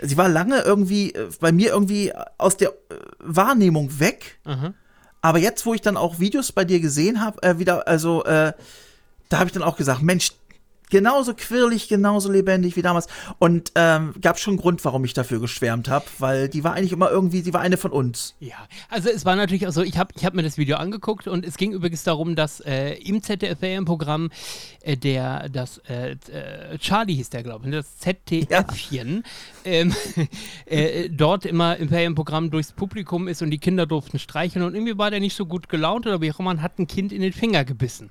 sie war lange irgendwie äh, bei mir irgendwie aus der äh, Wahrnehmung weg. Mhm. Aber jetzt, wo ich dann auch Videos bei dir gesehen habe, äh, wieder, also, äh, da habe ich dann auch gesagt, Mensch, genauso quirlig, genauso lebendig wie damals. Und ähm, gab schon einen Grund, warum ich dafür geschwärmt habe, weil die war eigentlich immer irgendwie, die war eine von uns. Ja, also es war natürlich auch so, ich habe ich hab mir das Video angeguckt und es ging übrigens darum, dass äh, im ZDF-Programm äh, der, das äh, äh, Charlie hieß der, glaube ich, ne, das ZDFchen, ja. ähm, äh, dort immer im Ferienprogramm durchs Publikum ist und die Kinder durften streicheln und irgendwie war der nicht so gut gelaunt oder wie auch immer, hat ein Kind in den Finger gebissen.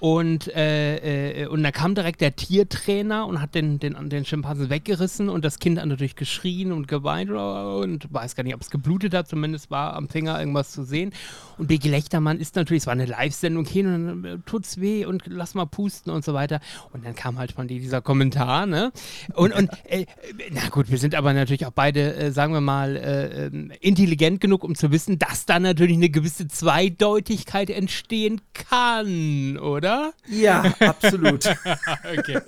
Und, äh, äh, und da kam direkt der Tiertrainer und hat den, den, den Schimpansen weggerissen und das Kind hat natürlich geschrien und geweint und weiß gar nicht, ob es geblutet hat, zumindest war am Finger irgendwas zu sehen. Und Biggie Lechtermann ist natürlich, es war eine Live-Sendung hin und dann äh, tut's weh und lass mal pusten und so weiter. Und dann kam halt von dir dieser Kommentar, ne? Und, und äh, na gut, wir sind aber natürlich auch beide, äh, sagen wir mal, äh, ähm, intelligent genug, um zu wissen, dass da natürlich eine gewisse Zweideutigkeit entstehen kann, oder? Oder? Ja, absolut. okay.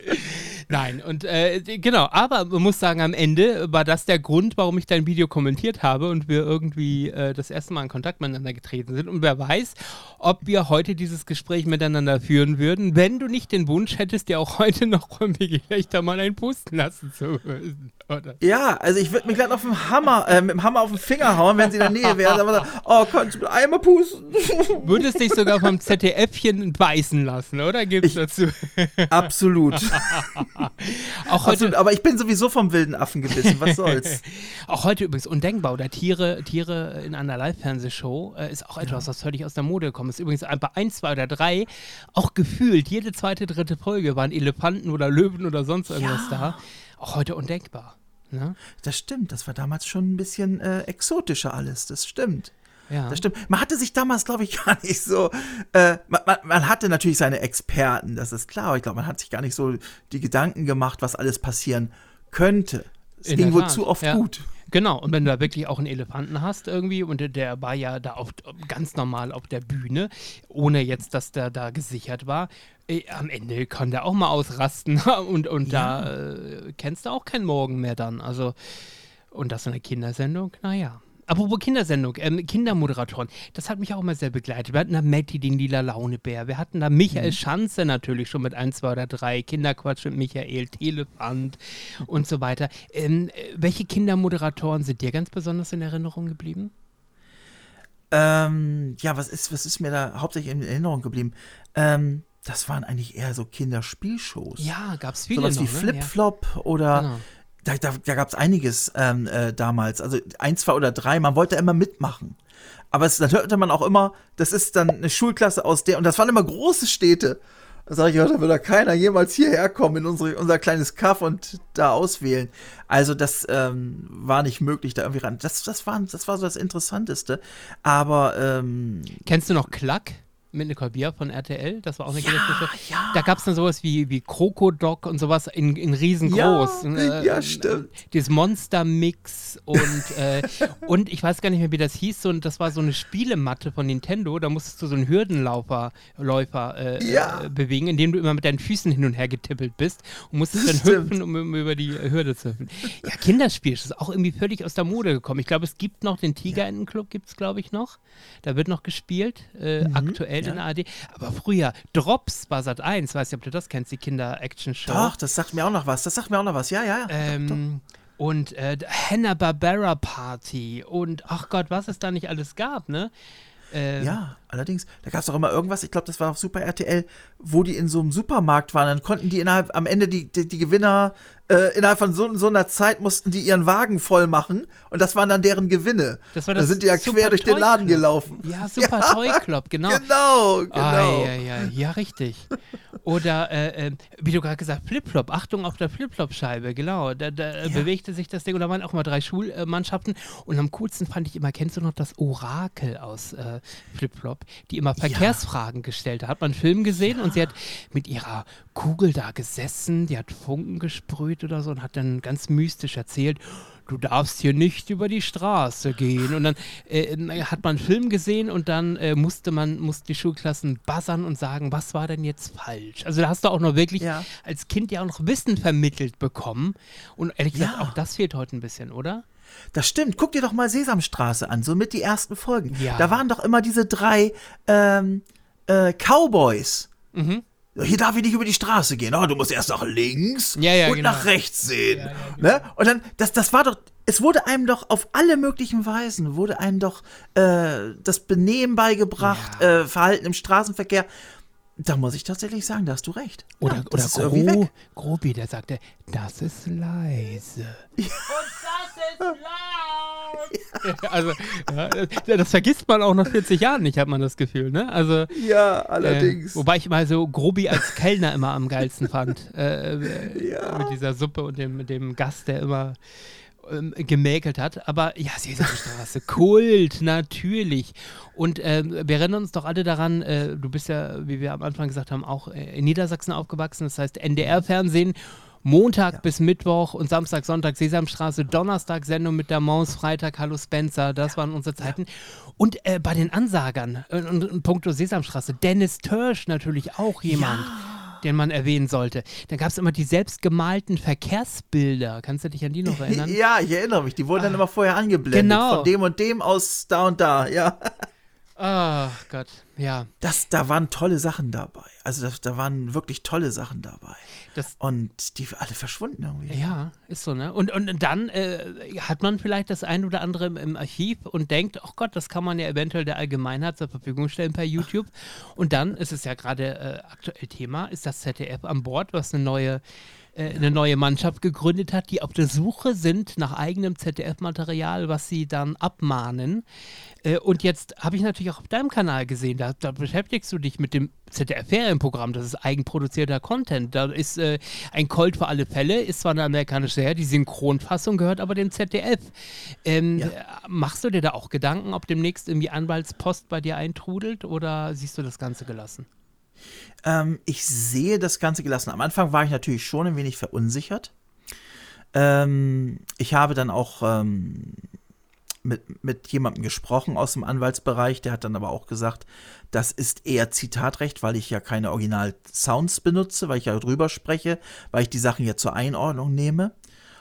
Nein, und äh, genau, aber man muss sagen, am Ende war das der Grund, warum ich dein Video kommentiert habe und wir irgendwie äh, das erste Mal in Kontakt miteinander getreten sind. Und wer weiß, ob wir heute dieses Gespräch miteinander führen würden, wenn du nicht den Wunsch hättest, dir auch heute noch irgendwie vielleicht mal einen pusten lassen zu müssen. Oder? Ja, also ich würde mich gleich auf dem Hammer, äh, mit dem Hammer auf den Finger hauen, wenn sie in der Nähe wäre. Aber sagen, oh, kannst du einmal pusten? Würdest dich sogar vom ZDFchen beißen lassen, oder? Gibt's dazu? Absolut. Auch heute, Absolut. Aber ich bin sowieso vom wilden Affen gebissen. Was soll's? auch heute übrigens undenkbar. Oder Tiere, Tiere in einer Live-Fernsehshow äh, ist auch etwas, was völlig aus der Mode gekommen ist. Übrigens bei 1, 2 oder 3 auch gefühlt jede zweite, dritte Folge waren Elefanten oder Löwen oder sonst irgendwas ja. da. Auch heute undenkbar. Ne? Das stimmt. Das war damals schon ein bisschen äh, exotischer alles. Das stimmt. Ja. Das stimmt. Man hatte sich damals, glaube ich, gar nicht so. Äh, man, man, man, hatte natürlich seine Experten, das ist klar. Aber ich glaube, man hat sich gar nicht so die Gedanken gemacht, was alles passieren könnte. Es ging wohl zu oft ja. gut. Genau, und wenn du da wirklich auch einen Elefanten hast irgendwie und der war ja da auf, ganz normal auf der Bühne, ohne jetzt, dass der da gesichert war, äh, am Ende kann der auch mal ausrasten und, und ja. da äh, kennst du auch keinen Morgen mehr dann. Also, und das in einer Kindersendung, naja. Apropos Kindersendung, ähm, Kindermoderatoren, das hat mich auch immer sehr begleitet. Wir hatten da Matti, den lila Launebär. Wir hatten da Michael mhm. Schanze natürlich schon mit ein, zwei oder drei. Kinderquatsch mit Michael, Telefant und so weiter. Ähm, welche Kindermoderatoren sind dir ganz besonders in Erinnerung geblieben? Ähm, ja, was ist, was ist mir da hauptsächlich in Erinnerung geblieben? Ähm, das waren eigentlich eher so Kinderspielshows. Ja, gab es viele. Sowas noch, wie ne? Flip-Flop ja. oder genau da, da, da gab es einiges ähm, äh, damals. Also ein, zwei oder drei. Man wollte immer mitmachen. Aber es, dann hörte man auch immer, das ist dann eine Schulklasse aus der, und das waren immer große Städte. Da sage ich, ja, da will da keiner jemals hierher kommen in unsere, unser kleines Kaff und da auswählen. Also das ähm, war nicht möglich, da irgendwie ran. Das, das, war, das war so das Interessanteste. Aber ähm, Kennst du noch Klack? Mit Nicole Bier von RTL, das war auch eine ja, ja. Da gab es dann sowas wie, wie Krokodok und sowas in, in riesengroß. Ja, äh, ja stimmt. Dieses Monster-Mix und, äh, und ich weiß gar nicht mehr, wie das hieß, so, das war so eine Spielematte von Nintendo, da musstest du so einen Hürdenläufer Läufer, äh, ja. äh, bewegen, indem du immer mit deinen Füßen hin und her getippelt bist und musstest das dann stimmt. hüpfen, um, um, über die Hürde zu hüpfen. Ja, Kinderspiel ist auch irgendwie völlig aus der Mode gekommen. Ich glaube, es gibt noch den Tigerentenclub, gibt es glaube ich noch. Da wird noch gespielt, äh, mhm. aktuell Welt ja. in der ARD. Aber früher, Drops bei Sat 1, weiß nicht, ob du das kennst, die Kinder-Action-Show. Doch, das sagt mir auch noch was. Das sagt mir auch noch was. Ja, ja, ja. Ähm, und äh, Hanna-Barbera Party und ach Gott, was es da nicht alles gab, ne? Ähm, ja, allerdings, da gab es auch immer irgendwas, ich glaube, das war auf Super RTL, wo die in so einem Supermarkt waren. Dann konnten die innerhalb, am Ende die, die, die Gewinner, äh, innerhalb von so, so, einer Zeit mussten die ihren Wagen voll machen und das waren dann deren Gewinne. Das war das da sind die ja quer durch den Laden gelaufen. Ja, Super ja, Toy Club, genau. Genau, genau. Ah, ja, ja, ja, richtig. Oder, äh, äh, wie du gerade gesagt, Flipflop, Achtung auf der Flipflop-Scheibe, genau. Da, da ja. bewegte sich das Ding und da waren auch mal drei Schulmannschaften. Und am coolsten fand ich immer, kennst du noch das Orakel aus äh, Flipflop, die immer Verkehrsfragen ja. gestellt hat. Hat man einen Film gesehen und sie hat mit ihrer Kugel da gesessen, die hat Funken gesprüht oder so und hat dann ganz mystisch erzählt, du darfst hier nicht über die Straße gehen. Und dann äh, hat man einen Film gesehen und dann äh, musste man, mussten die Schulklassen buzzern und sagen, was war denn jetzt falsch? Also da hast du auch noch wirklich ja. als Kind ja auch noch Wissen vermittelt bekommen. Und ehrlich gesagt, ja. auch das fehlt heute ein bisschen, oder? Das stimmt. Guck dir doch mal Sesamstraße an, so mit die ersten Folgen. Ja. Da waren doch immer diese drei ähm, äh, Cowboys. Mhm. Hier darf ich nicht über die Straße gehen. Oh, du musst erst nach links ja, ja, und genau. nach rechts sehen. Ja, genau. ne? Und dann, das, das war doch, es wurde einem doch auf alle möglichen Weisen, wurde einem doch äh, das Benehmen beigebracht, äh, Verhalten im Straßenverkehr. Da muss ich tatsächlich sagen, da hast du recht. Oder, ja, oder Gro, Grobi, der sagte, das ist leise. Ja. Und das ist laut. Ja. Also, ja, das vergisst man auch nach 40 Jahren nicht, hat man das Gefühl, ne? Also, ja, allerdings. Äh, wobei ich mal so Grobi als Kellner immer am geilsten fand. Äh, äh, mit dieser Suppe und dem, dem Gast, der immer ähm, gemäkelt hat. Aber ja, Sesamstraße, Kult, natürlich. Und äh, wir erinnern uns doch alle daran, äh, du bist ja, wie wir am Anfang gesagt haben, auch äh, in Niedersachsen aufgewachsen. Das heißt NDR-Fernsehen. Montag ja. bis Mittwoch und Samstag, Sonntag Sesamstraße, Donnerstag Sendung mit der Maus, Freitag Hallo Spencer, das ja. waren unsere Zeiten. Und äh, bei den Ansagern, äh, und, und puncto Sesamstraße, Dennis Törsch natürlich auch jemand. Ja den man erwähnen sollte. Dann gab es immer die selbstgemalten Verkehrsbilder. Kannst du dich an die noch erinnern? Ja, ich erinnere mich. Die wurden ah, dann immer vorher angeblendet. Genau. Von dem und dem aus da und da, ja. Ach Gott, ja. Das, da waren tolle Sachen dabei. Also das, da waren wirklich tolle Sachen dabei. Das, und die alle verschwunden irgendwie. Ja, ist so, ne? Und, und dann äh, hat man vielleicht das ein oder andere im, im, Archiv und denkt, ach Gott, das kann man ja eventuell der Allgemeinheit zur Verfügung stellen per YouTube. Und dann ist es ja gerade äh, aktuell Thema, ist das ZDF an Bord, was eine neue äh, eine neue Mannschaft gegründet hat, die auf der Suche sind nach eigenem ZDF-Material, was sie dann abmahnen. Äh, und jetzt habe ich natürlich auch auf deinem Kanal gesehen, da, da beschäftigst du dich mit dem ZDF-Ferienprogramm, das ist eigenproduzierter Content. Da ist äh, ein Colt für alle Fälle, ist zwar eine amerikanische Serie, die Synchronfassung gehört aber dem ZDF. Ähm, ja. Machst du dir da auch Gedanken, ob demnächst irgendwie Anwaltspost bei dir eintrudelt oder siehst du das Ganze gelassen? Ähm, ich sehe das Ganze gelassen. Am Anfang war ich natürlich schon ein wenig verunsichert. Ähm, ich habe dann auch ähm, mit, mit jemandem gesprochen aus dem Anwaltsbereich, der hat dann aber auch gesagt, das ist eher Zitatrecht, weil ich ja keine Original-Sounds benutze, weil ich ja drüber spreche, weil ich die Sachen ja zur Einordnung nehme.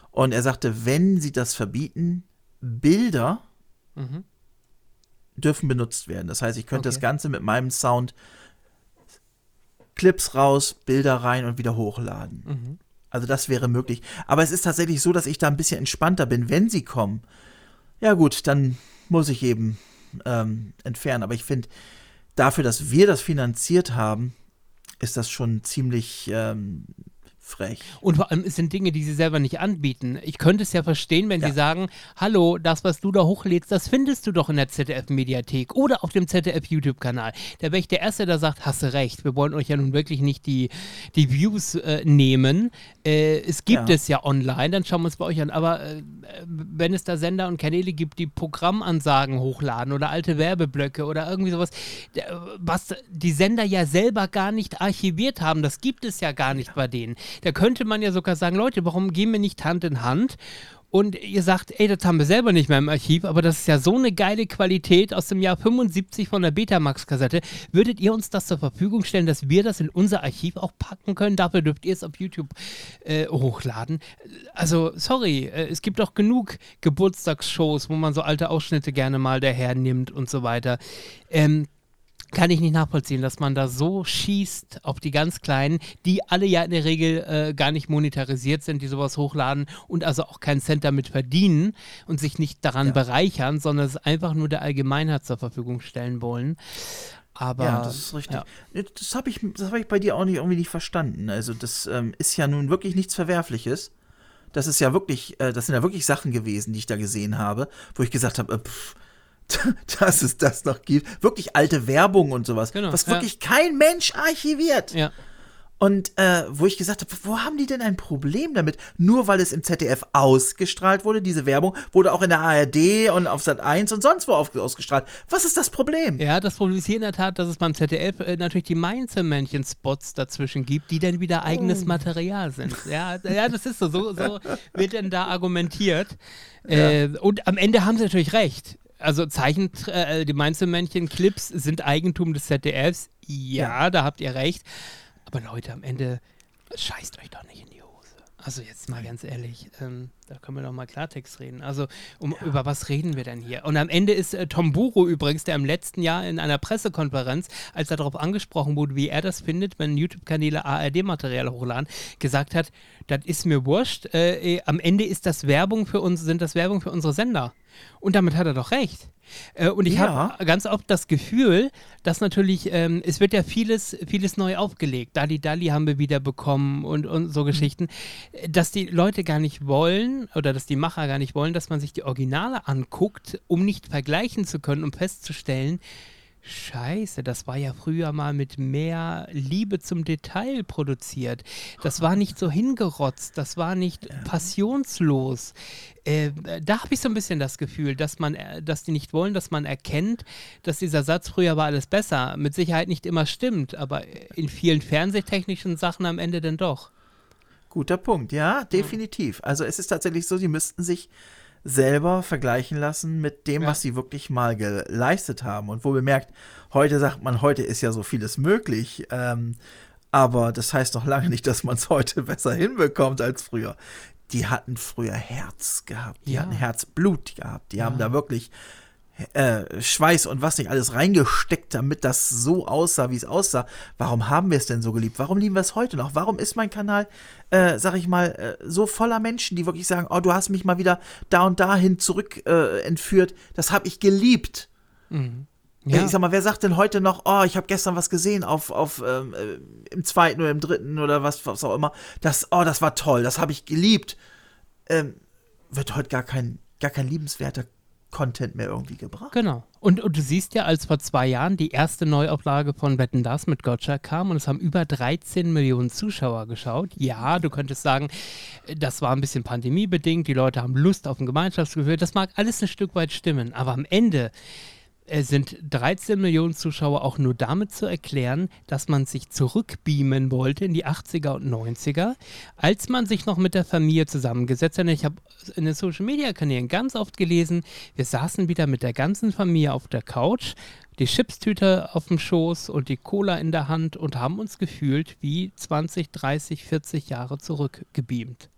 Und er sagte, wenn sie das verbieten, Bilder mhm. dürfen benutzt werden. Das heißt, ich könnte okay. das Ganze mit meinem Sound Clips raus, Bilder rein und wieder hochladen. Mhm. Also das wäre möglich. Aber es ist tatsächlich so, dass ich da ein bisschen entspannter bin, wenn sie kommen. Ja gut, dann muss ich eben ähm, entfernen. Aber ich finde, dafür, dass wir das finanziert haben, ist das schon ziemlich ähm, frech. Und vor allem, es sind Dinge, die sie selber nicht anbieten. Ich könnte es ja verstehen, wenn ja. sie sagen, hallo, das, was du da hochlädst, das findest du doch in der ZDF-Mediathek oder auf dem ZDF-YouTube-Kanal. Da wäre ich der Erste, der sagt, hast du recht, wir wollen euch ja nun wirklich nicht die, die Views äh, nehmen. Äh, es gibt ja. es ja online, dann schauen wir uns bei euch an. Aber äh, wenn es da Sender und Kanäle gibt, die Programmansagen hochladen oder alte Werbeblöcke oder irgendwie sowas, was die Sender ja selber gar nicht archiviert haben, das gibt es ja gar nicht bei denen. Da könnte man ja sogar sagen, Leute, warum gehen wir nicht Hand in Hand und ihr sagt, ey, das haben wir selber nicht mehr im Archiv, aber das ist ja so eine geile Qualität aus dem Jahr 75 von der Betamax-Kassette. Würdet ihr uns das zur Verfügung stellen, dass wir das in unser Archiv auch packen können? Dafür dürft ihr es auf YouTube äh, hochladen. Also, sorry, äh, es gibt auch genug Geburtstagsshows, wo man so alte Ausschnitte gerne mal daher nimmt und so weiter. Ähm, kann ich nicht nachvollziehen, dass man da so schießt auf die ganz Kleinen, die alle ja in der Regel äh, gar nicht monetarisiert sind, die sowas hochladen und also auch keinen Cent damit verdienen und sich nicht daran ja. bereichern, sondern es einfach nur der Allgemeinheit zur Verfügung stellen wollen. Aber, ja, das ist richtig. Ja. Das habe ich, hab ich bei dir auch nicht, irgendwie nicht verstanden. Also, das ähm, ist ja nun wirklich nichts Verwerfliches. Das ist ja wirklich, äh, das sind ja wirklich Sachen gewesen, die ich da gesehen habe, wo ich gesagt habe, äh, pff, dass es das noch gibt. Wirklich alte Werbung und sowas. Genau, was wirklich ja. kein Mensch archiviert. Ja. Und äh, wo ich gesagt habe, wo haben die denn ein Problem damit? Nur weil es im ZDF ausgestrahlt wurde, diese Werbung, wurde auch in der ARD und auf Sat 1 und sonst wo ausgestrahlt. Was ist das Problem? Ja, das Problem ist hier in der Tat, dass es beim ZDF äh, natürlich die Mainzelmännchen-Spots dazwischen gibt, die dann wieder eigenes oh. Material sind. Ja, ja, das ist so. So, so wird denn da argumentiert. Ja. Äh, und am Ende haben sie natürlich recht also Zeichen, äh, die Mainzelmännchen-Clips sind Eigentum des ZDFs. Ja, ja, da habt ihr recht. Aber Leute, am Ende scheißt euch doch nicht in die. Also jetzt mal ganz ehrlich, ähm, da können wir doch mal Klartext reden. Also um, ja. über was reden wir denn hier? Und am Ende ist äh, Tom Buro übrigens, der im letzten Jahr in einer Pressekonferenz, als er darauf angesprochen wurde, wie er das findet, wenn YouTube-Kanäle ARD-Material hochladen, gesagt hat, das ist mir wurscht. Äh, äh, am Ende ist das Werbung für uns, sind das Werbung für unsere Sender. Und damit hat er doch recht. Äh, und ich ja. habe ganz oft das Gefühl, dass natürlich, ähm, es wird ja vieles, vieles neu aufgelegt. Dali Dali haben wir wieder bekommen und, und so mhm. Geschichten, dass die Leute gar nicht wollen oder dass die Macher gar nicht wollen, dass man sich die Originale anguckt, um nicht vergleichen zu können, um festzustellen, Scheiße, das war ja früher mal mit mehr Liebe zum Detail produziert. Das war nicht so hingerotzt, das war nicht passionslos. Äh, da habe ich so ein bisschen das Gefühl, dass man, äh, dass die nicht wollen, dass man erkennt, dass dieser Satz früher war alles besser. Mit Sicherheit nicht immer stimmt, aber in vielen fernsehtechnischen Sachen am Ende dann doch. Guter Punkt, ja, definitiv. Also es ist tatsächlich so, sie müssten sich selber vergleichen lassen mit dem, ja. was sie wirklich mal geleistet haben. Und wo bemerkt, heute sagt man, heute ist ja so vieles möglich. Ähm, aber das heißt noch lange nicht, dass man es heute besser hinbekommt als früher. Die hatten früher Herz gehabt, die ja. hatten Herzblut gehabt, die ja. haben da wirklich äh, Schweiß und was nicht alles reingesteckt, damit das so aussah, wie es aussah. Warum haben wir es denn so geliebt? Warum lieben wir es heute noch? Warum ist mein Kanal, äh, sag ich mal, äh, so voller Menschen, die wirklich sagen, oh, du hast mich mal wieder da und dahin zurück äh, entführt. Das habe ich geliebt. Mhm. Ja. Ich sag mal, wer sagt denn heute noch, oh, ich habe gestern was gesehen auf, auf ähm, äh, im zweiten oder im dritten oder was, was auch immer. Das, oh, das war toll, das habe ich geliebt. Ähm, wird heute gar kein, gar kein liebenswerter Content mehr irgendwie gebracht. Genau. Und, und du siehst ja, als vor zwei Jahren die erste Neuauflage von Wetten Das mit Gotcha kam und es haben über 13 Millionen Zuschauer geschaut. Ja, du könntest sagen, das war ein bisschen pandemiebedingt, die Leute haben Lust auf ein Gemeinschaftsgefühl. Das mag alles ein Stück weit stimmen, aber am Ende sind 13 Millionen Zuschauer auch nur damit zu erklären, dass man sich zurückbeamen wollte in die 80er und 90er, als man sich noch mit der Familie zusammengesetzt hat. Ich habe in den Social Media Kanälen ganz oft gelesen, wir saßen wieder mit der ganzen Familie auf der Couch, die Chipstüte auf dem Schoß und die Cola in der Hand und haben uns gefühlt wie 20, 30, 40 Jahre zurückgebeamt.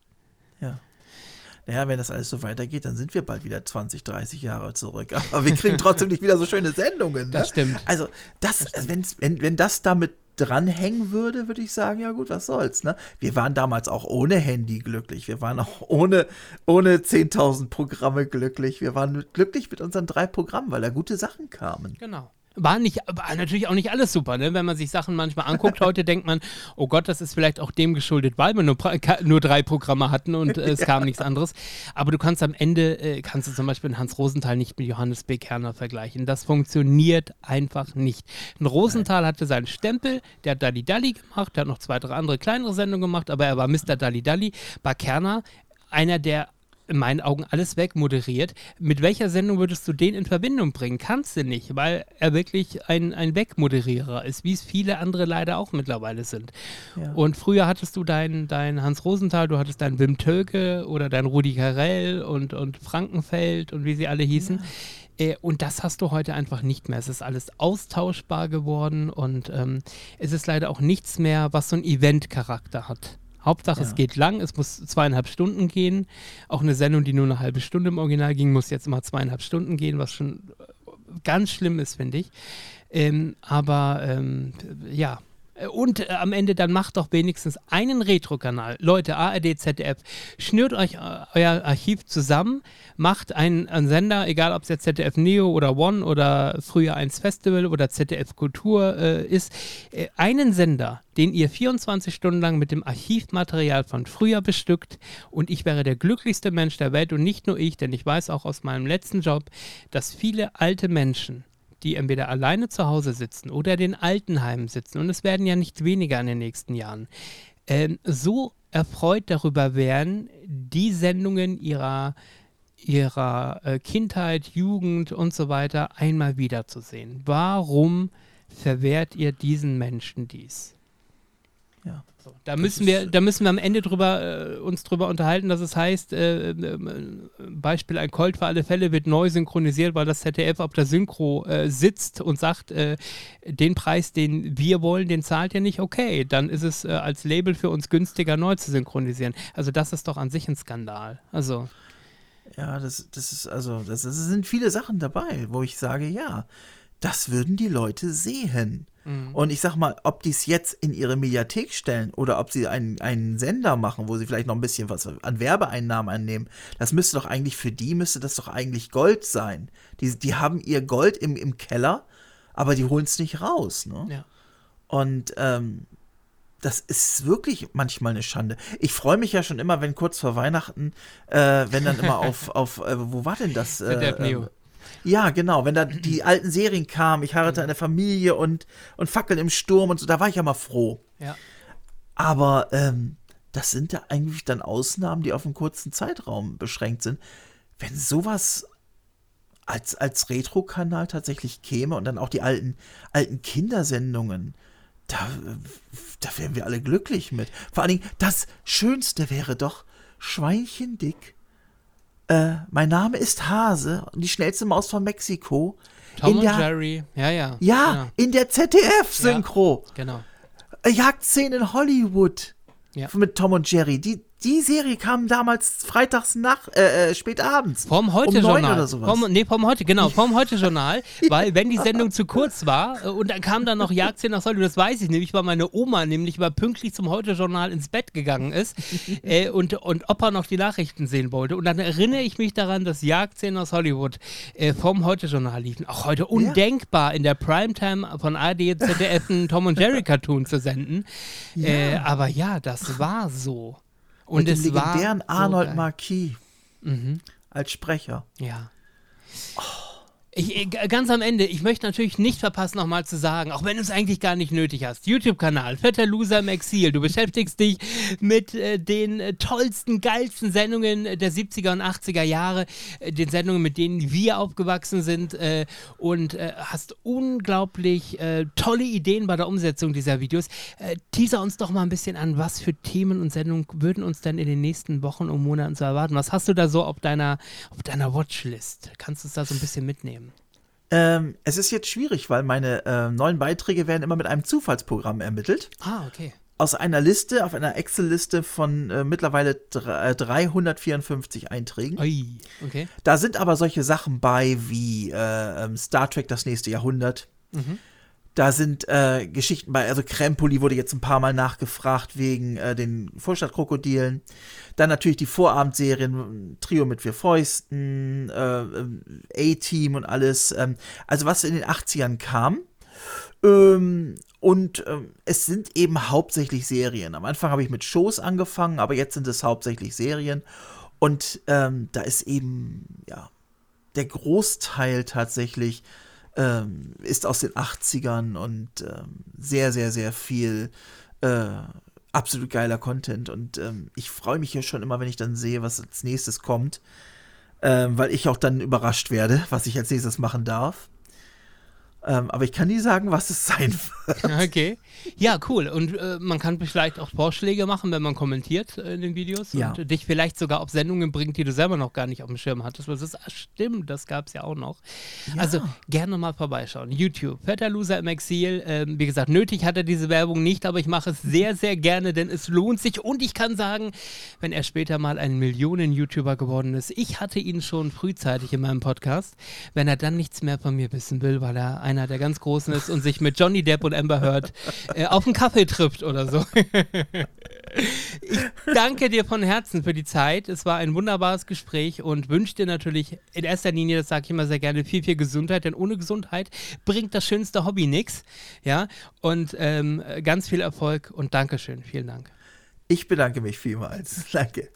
Ja naja, wenn das alles so weitergeht, dann sind wir bald wieder 20, 30 Jahre zurück. Aber wir kriegen trotzdem nicht wieder so schöne Sendungen. Ne? Das stimmt. Also, das, das stimmt. wenn, wenn das damit dranhängen würde, würde ich sagen, ja gut, was soll's. Ne? Wir waren damals auch ohne Handy glücklich. Wir waren auch ohne, ohne 10.000 Programme glücklich. Wir waren glücklich mit unseren drei Programmen, weil da gute Sachen kamen. Genau. War, nicht, war natürlich auch nicht alles super, ne? Wenn man sich Sachen manchmal anguckt, heute denkt man, oh Gott, das ist vielleicht auch dem geschuldet, weil wir nur, nur drei Programme hatten und äh, es ja. kam nichts anderes. Aber du kannst am Ende, äh, kannst du zum Beispiel Hans Rosenthal nicht mit Johannes B. Kerner vergleichen. Das funktioniert einfach nicht. Ein Rosenthal hatte seinen Stempel, der hat Dalli Dalli gemacht, der hat noch zwei, drei andere kleinere Sendungen gemacht, aber er war Mr. Dalli Dalli. Bei Kerner einer der in meinen Augen alles wegmoderiert. Mit welcher Sendung würdest du den in Verbindung bringen? Kannst du nicht, weil er wirklich ein, ein Wegmoderierer ist, wie es viele andere leider auch mittlerweile sind. Ja. Und früher hattest du deinen dein Hans Rosenthal, du hattest deinen Wim Tölke oder deinen Rudi Carell und, und Frankenfeld und wie sie alle hießen. Ja. Äh, und das hast du heute einfach nicht mehr. Es ist alles austauschbar geworden und ähm, es ist leider auch nichts mehr, was so einen Event-Charakter hat. Hauptsache, ja. es geht lang, es muss zweieinhalb Stunden gehen. Auch eine Sendung, die nur eine halbe Stunde im Original ging, muss jetzt immer zweieinhalb Stunden gehen, was schon äh, ganz schlimm ist, finde ich. Ähm, aber ähm, ja, und äh, am Ende dann macht doch wenigstens einen Retro-Kanal. Leute, ARD, ZDF, schnürt euch äh, euer Archiv zusammen, macht einen, einen, Sender, egal ob es jetzt ZDF Neo oder One oder früher 1 Festival oder ZDF Kultur äh, ist, äh, einen Sender, den ihr 24 Stunden lang mit dem Archivmaterial von früher bestückt und ich wäre der glücklichste Mensch der Welt und nicht nur ich, denn ich weiß auch aus meinem letzten Job, dass viele alte Menschen die entweder alleine zu Hause sitzen oder in Altenheimen sitzen, und es werden ja nicht weniger in den nächsten Jahren, äh, so erfreut darüber wären, die Sendungen ihrer, ihrer äh, Kindheit, Jugend und so weiter einmal wiederzusehen. Warum verwehrt ihr diesen Menschen dies? Ja. So, da, müssen wir, da müssen wir am Ende drüber, äh, uns drüber unterhalten, dass es heißt, äh, äh, Beispiel ein Colt für alle Fälle wird neu synchronisiert, weil das ZDF auf der Synchro äh, sitzt und sagt, äh, den Preis, den wir wollen, den zahlt ihr nicht, okay, dann ist es äh, als Label für uns günstiger, neu zu synchronisieren. Also das ist doch an sich ein Skandal. Also. Ja, das, das ist, also, das, das sind viele Sachen dabei, wo ich sage, ja, das würden die Leute sehen. Mhm. Und ich sag mal, ob die es jetzt in ihre Mediathek stellen oder ob sie einen, einen Sender machen, wo sie vielleicht noch ein bisschen was an Werbeeinnahmen annehmen, das müsste doch eigentlich für die, müsste das doch eigentlich Gold sein. Die, die haben ihr Gold im, im Keller, aber die holen es nicht raus. Ne? Ja. Und ähm, das ist wirklich manchmal eine Schande. Ich freue mich ja schon immer, wenn kurz vor Weihnachten, äh, wenn dann immer auf, auf äh, wo war denn das? Äh, Neo. Ja, genau, wenn da die alten Serien kamen, ich heirate eine Familie und, und Fackeln im Sturm und so, da war ich ja mal froh. Ja. Aber ähm, das sind ja eigentlich dann Ausnahmen, die auf einen kurzen Zeitraum beschränkt sind. Wenn sowas als, als Retro-Kanal tatsächlich käme und dann auch die alten, alten Kindersendungen, da, da wären wir alle glücklich mit. Vor allen Dingen, das Schönste wäre doch Schweinchendick äh, mein Name ist Hase und die schnellste Maus von Mexiko. Tom und Jerry, ja, ja. Ja, genau. in der ZDF-Synchro. Ja, genau. Jagdszene in Hollywood. Ja. Mit Tom und Jerry. Die, die Serie kam damals freitags nach, äh, äh spät abends. Vom Heute-Journal. Um oder sowas. Vom, nee, vom Heute, genau, vom Heute-Journal. weil, wenn die Sendung zu kurz war äh, und dann kam dann noch Jagdszene nach Hollywood, das weiß ich nämlich, weil meine Oma nämlich mal pünktlich zum Heute-Journal ins Bett gegangen ist äh, und, und Opa noch die Nachrichten sehen wollte. Und dann erinnere ich mich daran, dass Jagdszenen aus Hollywood äh, vom Heute-Journal liefen. Auch heute undenkbar, ja. in der Primetime von ARD, ZDF einen Tom und Jerry Cartoon zu senden. Ja. Äh, aber ja, das war so. Und Mit dem legendären Arnold so Marquis mhm. als Sprecher. Ja. Oh, Ich, äh, ganz am Ende, ich möchte natürlich nicht verpassen, nochmal zu sagen, auch wenn du es eigentlich gar nicht nötig hast, YouTube-Kanal, Fetter Loser im Exil, du beschäftigst dich mit äh, den äh, tollsten, geilsten Sendungen der 70er und 80er Jahre, äh, den Sendungen, mit denen wir aufgewachsen sind äh, und äh, hast unglaublich tolle Ideen bei der Umsetzung dieser Videos. teaser uns doch mal ein bisschen an, was für Themen und Sendungen würden uns denn in den nächsten Wochen und Monaten zu erwarten? Was hast du da so auf deiner, auf deiner Watchlist? Kannst du uns da so ein bisschen mitnehmen? Ähm, es ist jetzt schwierig, weil meine äh, neuen Beiträge werden immer mit einem Zufallsprogramm ermittelt. Ah, okay. Aus einer Liste, auf einer Excel-Liste von äh, mittlerweile 354 äh, Einträgen. Ui, okay. Da sind aber solche Sachen bei wie äh, ähm, Star Trek das nächste Jahrhundert. Mhm. Da sind äh, Geschichten bei, also Krempoli wurde jetzt ein paar Mal nachgefragt wegen äh, den Vorstadtkrokodilen. Dann natürlich die Vorabendserien, Trio mit vier Fäusten, äh, A-Team und alles. Ähm, also was in den 80ern kam. Ähm, und ähm, es sind eben hauptsächlich Serien. Am Anfang habe ich mit Shows angefangen, aber jetzt sind es hauptsächlich Serien. Und ähm, da ist eben, ja, der Großteil tatsächlich ähm, ist aus den 80ern und ähm, sehr, sehr, sehr viel äh, absolut geiler Content. Und ähm, ich freue mich ja schon immer, wenn ich dann sehe, was als nächstes kommt, ähm, weil ich auch dann überrascht werde, was ich als nächstes machen darf. Ähm, aber ich kann nie sagen, was es sein wird. Okay. Ja, cool. Und äh, man kann vielleicht auch Vorschläge machen, wenn man kommentiert äh, in den Videos ja. und dich vielleicht sogar auf Sendungen bringt, die du selber noch gar nicht auf dem Schirm hattest. Das ist, ach, stimmt, das gab es ja auch noch. Ja. Also gerne mal vorbeischauen. YouTube, Fetter Loser im Exil. Ähm, wie gesagt, nötig hat er diese Werbung nicht, aber ich mache es sehr, sehr gerne, denn es lohnt sich. Und ich kann sagen, wenn er später mal ein Millionen-YouTuber geworden ist, ich hatte ihn schon frühzeitig in meinem Podcast, wenn er dann nichts mehr von mir wissen will, weil er ein einer der ganz Großen ist und sich mit Johnny Depp und Amber Heard äh, auf einen Kaffee trifft oder so. ich danke dir von Herzen für die Zeit. Es war ein wunderbares Gespräch und wünsche dir natürlich in erster Linie, das sage ich immer sehr gerne, viel, viel Gesundheit, denn ohne Gesundheit bringt das schönste Hobby nichts. Ja, und ähm, ganz viel Erfolg und Dankeschön. Vielen Dank. Ich bedanke mich vielmals. Danke.